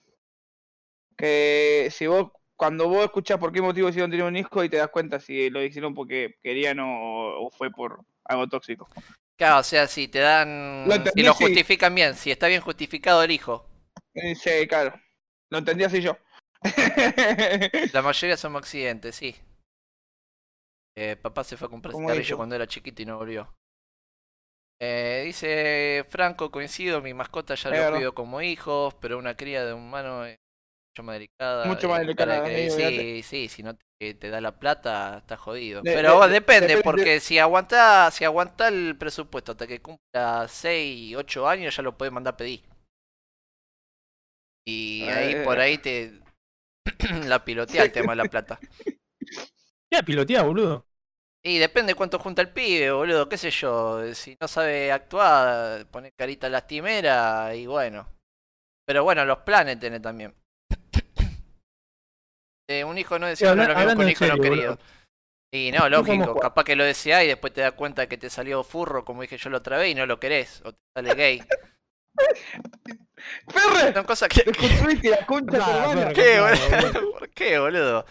C: Que si vos, cuando vos escuchás por qué motivo hicieron tener un hijo y te das cuenta si lo hicieron porque querían o, o fue por algo tóxico.
B: Claro, o sea, si te dan.
C: Lo
B: si lo
C: sí.
B: justifican bien, si está bien justificado el hijo.
C: Eh, Sí, claro. Lo entendí así yo.
B: La mayoría somos accidentes, sí. Eh, papá se fue a comprar cigarrillo cuando era chiquito y no volvió. Eh, dice Franco, coincido, mi mascota ya
C: Es
B: lo cuido como hijos, pero una cría de humano es mucho más delicada.
C: Mucho
B: y
C: más delicada,
B: que-
C: sí,
B: sí, si no te, te da la plata, está jodido.
C: De-
B: pero
C: de- de-
B: depende,
C: depende-
B: porque si aguanta, si aguanta el presupuesto hasta que cumpla 6, 8 años, ya lo puedes mandar a pedir. Y ahí
C: Eh.
B: por ahí te la pilotea el tema de la plata.
D: Ya, pilotea, boludo.
B: Y depende cuánto junta el pibe, boludo, qué sé yo. Si no sabe actuar, pone carita lastimera y bueno. Pero bueno, los planes tiene también. Eh, un hijo no deseado no es lo mismo que
D: hablando
B: un hijo no querido.
D: boludo.
B: Y no,
D: ¿Cómo
B: lógico, capaz que lo deseás y después te das cuenta que te salió furro, como dije yo la otra vez, y no lo querés, o te sale gay.
C: ¡Ferre!
B: Son cosas que...
C: La concha
D: Nah.
B: ¿Qué, boludo? ¿Por qué, boludo?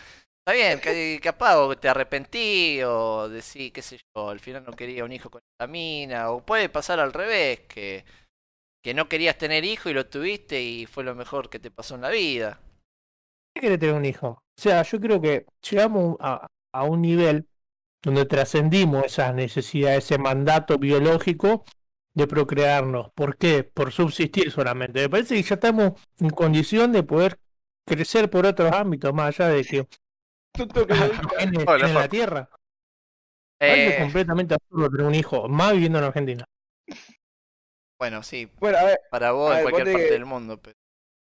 B: Está bien, que capaz te arrepentí o decís, qué sé yo, al final no quería un hijo con esta o puede pasar al revés, que, que no querías tener hijo y lo tuviste y fue lo mejor que te pasó en la vida.
D: ¿Qué quiere tener un hijo? O sea, yo creo que llegamos a, a un nivel donde trascendimos esas necesidades, ese mandato biológico de procrearnos. ¿Por qué? Por subsistir solamente. Me parece que ya estamos en condición de poder crecer por otros ámbitos, más allá de que
C: Que dijo.
D: en, en
B: Hola,
D: la. Tierra. Parece
B: Eh,
D: completamente absurdo tener un hijo, más viviendo en Argentina.
B: bueno, sí,
C: Bueno, a ver,
B: para vos
C: A
B: en cualquier parte
C: que-
B: del mundo. Pero...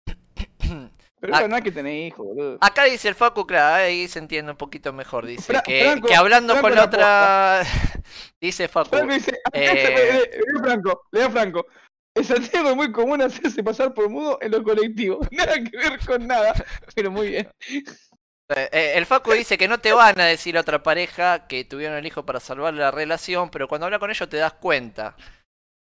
C: pero
B: Ah.
C: eso no hay que tener hijos, boludo.
B: Acá dice el Facu, claro, ahí se entiende un poquito mejor. Dice
C: Fra-
B: que,
C: Franco-
B: que hablando
C: Franco
B: con la otra. dice Facu.
C: Franco dice,
B: eh,
C: lea Franco, lea Franco. En Santiago es muy común hacerse pasar por mudo en los colectivos. Nada que ver con nada, pero muy bien.
B: Eh, eh, el Facu dice que no te van a decir a otra pareja que tuvieron el hijo para salvar la relación, pero cuando hablas con ellos te das cuenta.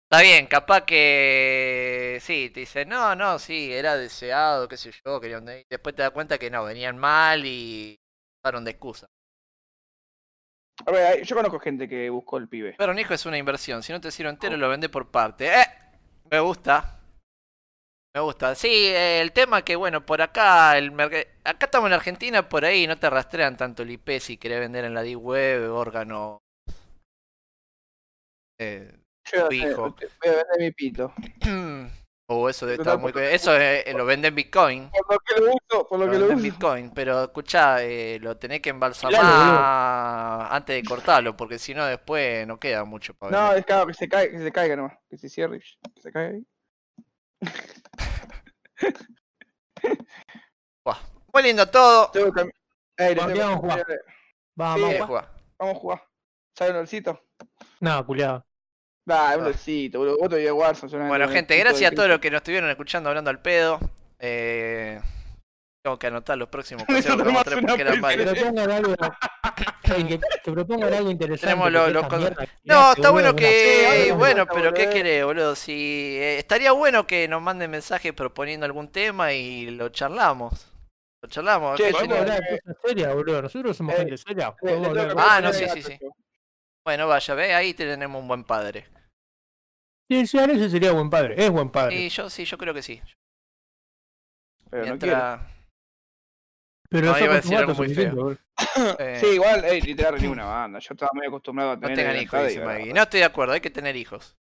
B: Está bien, capaz que sí, te dicen, no, no, sí, era deseado, qué sé yo, querían de-". Después te das cuenta que no, venían mal y usaron de excusa.
C: A ver, yo conozco gente que buscó el pibe.
B: Pero un hijo es una inversión, si no te sirve entero lo vende por parte. ¡Eh! Me gusta. Me gusta. Sí, eh, el tema que, bueno, por acá, el acá estamos en Argentina, por ahí no te rastrean tanto el IP si querés vender en la D-Web, órgano. Eh,
C: Yo
B: hijo.
C: voy a vender mi pito.
B: o eso de estar muy. Eso eh, lo vende en Bitcoin.
C: Por lo que lo uso, por lo
B: Lo
C: que lo uso.
B: Bitcoin. Pero escuchá, eh, lo tenés que embalsamar
D: Claro,
B: antes de cortarlo, porque si no después no queda mucho para
C: No,
B: vender.
C: es claro, que se caiga, que se caiga nomás. Que se cierre que se caiga ahí.
B: Buah, Muy lindo todo.
C: Tengo que cami- Ey, le
D: ¿Por qué
C: tengo-
D: vamos a jugar? Vamos,
C: Sí,
D: vamos.
B: juega.
C: Vamos a jugar. ¿Sabes un olcito?
D: No, culiado.
C: Va, un olcito, boludo. Vos todavía Warzone. solamente
B: Bueno, gente, gracias
C: de
B: a todos los que nos estuvieron escuchando hablando al pedo. Eh, tengo que anotar los próximos consejos que vamos a tener porque eran
D: Que
B: varios.
D: propongan algo. Ey, que, que propongan algo interesante.
B: Tenemos los
D: esta
B: con-
D: mierda
B: No, está bueno que.
C: Sí,
B: Bueno, pero ¿qué querés, boludo? Si eh, estaría bueno que nos manden mensajes proponiendo algún tema y lo charlamos. Lo charlamos.
C: Che,
B: ¿qué
D: Podemos
B: tenés?
D: hablar de cosas serias, boludo. Nosotros somos
C: Eh,
D: gente seria.
C: Que
B: Ah, no, sí, sí, sí. Bueno, vaya, ve, ahí tenemos un buen padre.
D: Sí, sí, ese sería buen padre. Es buen padre.
B: Y yo sí, yo creo que sí.
C: Pero no quiero.
D: Pero
B: No, iba a decir algo muy feo. eh,
C: Sí, igual, ey, literal, ni una banda. Yo estaba muy acostumbrado a
B: no
C: tener.
B: tengan
C: el
B: hijos, dice Maggie. No estoy de acuerdo, hay que tener hijos.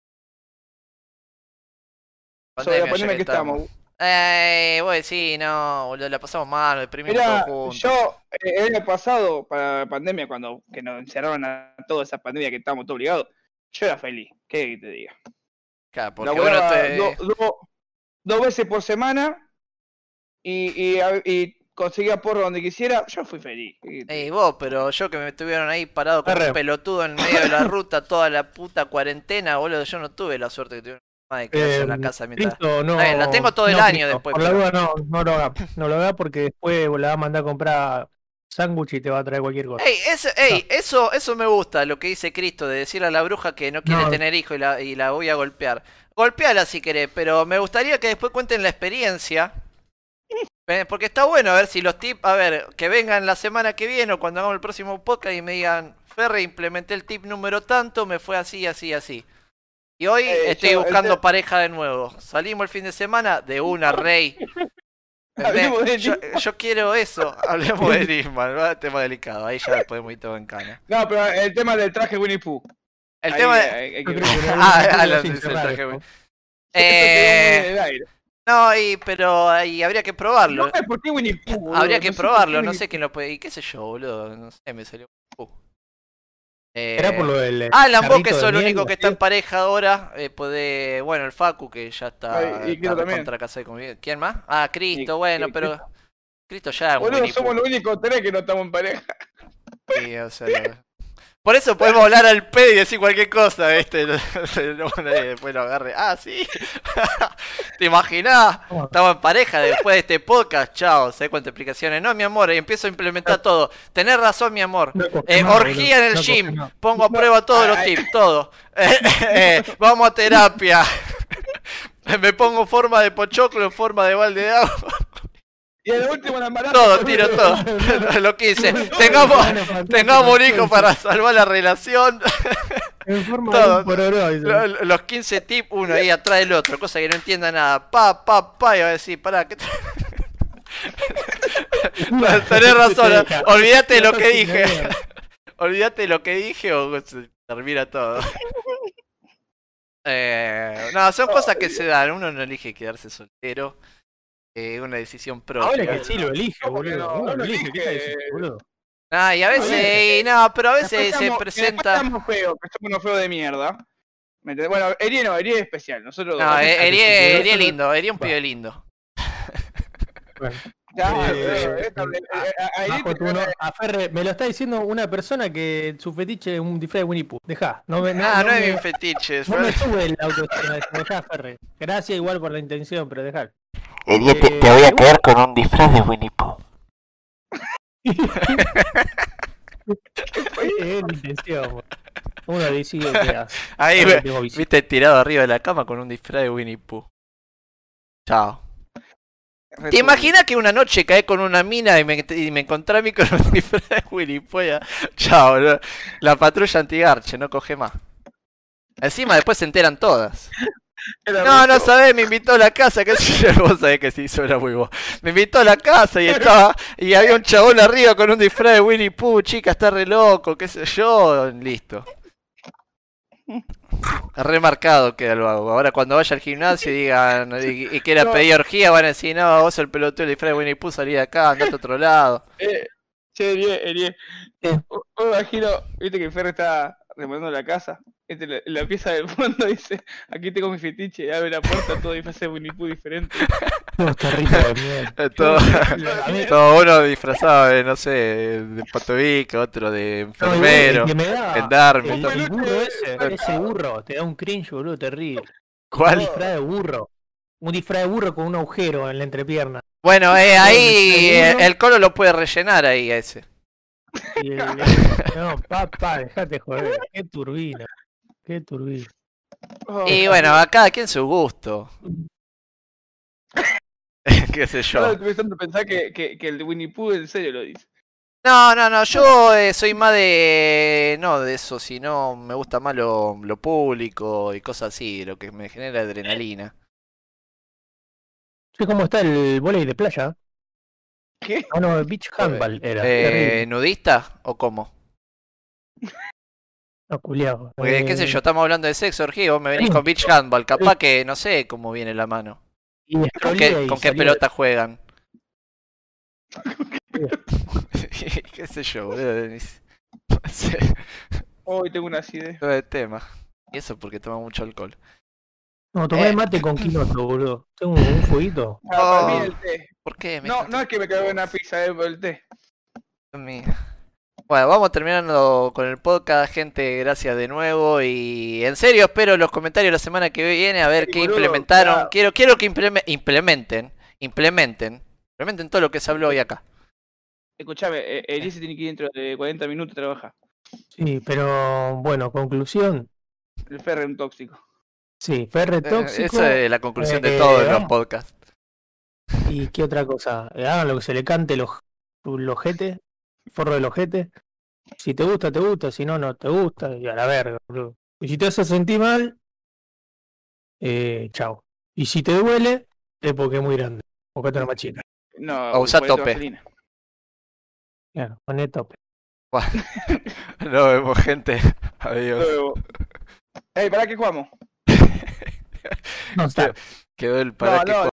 C: Sobre la
B: Pandemia, ya
C: pandemia que estamos.
B: Eh, bueno, sí, no, boludo, la pasamos mal, deprimimos
C: Mira,
B: juntos.
C: yo eh, el año pasado, para la pandemia, cuando que nos encerraron a toda esa pandemia que estábamos todos obligados, yo era feliz. ¿Qué te diga?
B: Claro, porque bueno, te-
C: do- do- dos veces por semana y, y, a- y conseguía porro donde quisiera. Yo fui feliz. ¿Qué te
B: Ey, vos, pero yo que me estuvieron ahí parado
D: Arre.
B: un pelotudo en medio de la ruta toda la puta cuarentena, boludo, yo no tuve la suerte que tuvieron quedarse en la
D: Eh,
B: casa mientras...
D: Cristo, no,
B: la tengo todo el
D: no,
B: año
D: Cristo,
B: después,
D: Por la
B: pero-
D: duda no, no lo haga. No lo haga porque después la va a mandar a comprar sándwich y te va a traer cualquier cosa.
B: Ey, eso, ey, eso, eso me gusta, lo que dice Cristo, de decirle a la bruja que no quiere
D: No.
B: tener hijo y la, y la voy a golpear. Golpeala si querés, pero me gustaría que después cuenten la experiencia. Porque está bueno a ver si los tips, a ver, que vengan la semana que viene o cuando hagamos el próximo podcast y me digan, Ferre, implementé el tip número tanto, me fue así, así, así. Y hoy
C: Eh,
B: estoy
C: yo-
B: buscando
C: te-
B: pareja de nuevo. Salimos el fin de semana de una, rey.
C: De
B: Yo, yo quiero eso. Hablemos de Nisman, ¿verdad? tema delicado. Ahí ya podemos ir todo en cana.
C: No, pero el tema del traje Winnie Pooh.
B: El
C: Ahí,
B: tema de...
C: hay- hay
D: Yo
C: que
D: no hay
B: Ah, Alan dice el traje,
C: muy en
B: Eh. No, y, pero ahí habría que probarlo.
C: No sé por qué Winnie Pooh, boludo,
B: Habría que
C: no sé
B: probarlo, no
C: Winnie
B: sé quién lo puede. Y qué sé yo, boludo. No sé, me salió. Uh. Eh,
D: Era por lo del.
B: Alan, vos que sos el único que está en pareja ahora, eh, podés- bueno, el Facu que ya está,
C: Ay, y
B: está contra casa de convivencia. ¿Quién más? Ah, Cristo,
C: Y-
B: bueno,
C: y
B: pero Cristo ya
C: Boludo,
B: Winnie
C: somos los únicos tres que no estamos en pareja.
B: Sí, o sea, Por eso podemos hablar al pedo y decir cualquier cosa, nadie después lo agarre. Ah, sí. ¿Te imaginás? Estamos en pareja después de este podcast. Chao, ¿sabes cuántas explicaciones? No, mi amor, y empiezo a implementar todo. Tenés razón, mi amor. Eh, orgía en el gym. Pongo a prueba todos los tips, todo. Eh, eh, vamos a terapia. Me pongo forma de pochoclo, en forma de balde de agua.
C: Y el último la embarazo.
B: Todo, tiro todo. Lo que hice. Tengamos, tengamos un hijo para salvar la relación.
D: En forma
B: todo.
D: de un pororó, dice.
B: Lo- Los 15 tips, uno ahí atrás del otro, cosa que no entienda nada. Pa, pa, pa, y va a decir, pará, ¿qué te... Tenés razón, olvídate de lo que dije. Olvídate de lo que dije o se termina todo. Eh, no, son cosas que se dan. Uno no elige quedarse soltero. Es una decisión
D: Ahora
B: propia.
D: que sí lo elige,
C: ¿Cómo que
D: boludo.
C: no?
D: Lo elige, ¿qué está diciendo, boludo?
B: Ah, y a veces, y no, pero a veces se presenta.
C: Estamos feos, que somos unos feos de mierda. Bueno, Eri no, Eri es especial. Nosotros.
B: No,
C: eh,
B: Eri
D: que
B: Eri
D: si
B: es lindo, Eri es un pibe lindo.
D: Bueno,
C: ya,
D: eh,
C: eh, eh, a-
D: Ferre, me lo está diciendo una persona que su fetiche es un disfraz de Winnie Pooh. Dejá, no me, no,
B: Ah, no,
D: no
B: es mi fetiche.
D: no me sube el autoestima, dejá, Ferre. Gracias igual por la intención, pero dejá.
E: Erie, te, te voy a caer con un disfraz de Winnie Pooh.
D: Uno decide qué hace.
B: Ahí,
D: visita.
B: viste tirado arriba de la cama con un disfraz de Winnie Pooh. Chao. ¿Te imaginas que una noche cae con una mina y me, y me encontré a mí con un disfraz de Winnie Pooh? Chao, boludo. La patrulla antigarche, no coge más. Encima después se enteran todas.
C: Era
B: No, no sabés, me invitó a la casa, qué sé yo, vos sabés que sí, eso era muy vos. Me invitó a la casa y estaba, y había un chabón arriba con un disfraz de Winnie Pooh, chica, está re loco, qué sé yo, listo. Remarcado queda lo hago. Ahora cuando vaya al gimnasio y digan, y, y quiera
C: No.
B: pedir orgía, van a decir, no, vos el pelotudo del disfraz de Winnie Pooh, salí de acá, andate a otro lado.
C: Eh, che, Eri, Eri.
D: ¿Qué?
C: O- o imagino, viste que Ferre está remodelando la casa. Este, la, la pieza del fondo dice: Aquí tengo mi fetiche. Y abre la puerta, todo disfraz de Winnie Pooh diferente.
D: No, está rico de mierda.
B: Eh, Todo, todo uno disfrazado de, no sé, de patobica, otro de enfermero,
D: el
B: gendarme,
D: El, el burro ese, ese burro, te da un cringe, boludo, terrible. Un
B: ¿Cuál?
D: disfraz de burro. Un disfraz de burro con un agujero en la entrepierna.
B: Bueno, eh, ahí eh,
D: Seguro.
B: el colo lo puede rellenar ahí a ese.
D: Y el- no, papá, dejate joder. Qué turbina. Qué turbina.
C: Oh,
B: Y bueno, a cada quien su gusto. Qué sé yo.
C: estoy pensando pensar que, que, que el de Winnie Pooh en serio lo dice.
B: No, no, no, yo eh, soy más de... No de eso, sino me gusta más lo, lo público y cosas así, lo que me genera adrenalina.
D: Che, ¿cómo está el volei de playa?
C: ¿Qué?
D: Ah, no, beach handball era.
B: Eh. ¿Nudista o cómo?
D: No, culiao.
B: Porque, qué sé
D: Eh,
B: yo, estamos hablando de sexo, orgía, vos me venís con beach handball, capaz que no sé cómo viene la mano.
D: y
B: ¿Con qué,
D: y
B: con qué pelota juegan? qué sé yo, boludo. No sé,
C: Hoy tengo una acidez.
B: todo de tema. Y eso porque toma mucho alcohol.
D: No, tomé
B: Eh.
D: mate con quinoto, boludo. Tengo un fueguito.
C: Ah, para
B: Oh.
C: mí el té.
B: ¿Por qué? Me
C: No, no es que me cago en una pizza, es por el té.
B: mi- Bueno, vamos terminando con el podcast, gente, gracias de nuevo y en serio espero los comentarios la semana que viene a ver
C: Sí,
B: qué
C: boludo,
B: implementaron.
C: claro.
B: Quiero quiero que impleme- implementen, implementen, implementen todo lo que se habló hoy acá.
C: Escuchame, eh, Elise tiene que ir dentro de 40 minutos a trabajar.
D: Sí, pero bueno, conclusión.
C: El Ferre es un tóxico.
D: Sí, Ferre
B: Eh,
D: tóxico.
B: Esa es la conclusión de
D: eh,
B: todos los podcasts.
D: ¿Y qué otra cosa? Eh, hagan lo que se le cante los, los ojete, forro del ojete. Si te gusta, te gusta, si no, no te gusta, y a la verga, boludo. Y si te hace sentir mal, eh, chao. Y si te duele, es porque es muy grande. Buscate una más chica.
C: No,
B: O usa tope.
C: vaselina.
D: Claro, poné tope.
B: Nos vemos, gente. Adiós.
C: Luego. Ey, ¿para qué jugamos?
D: No está.
B: Quedó el para
C: No,
B: que
C: no,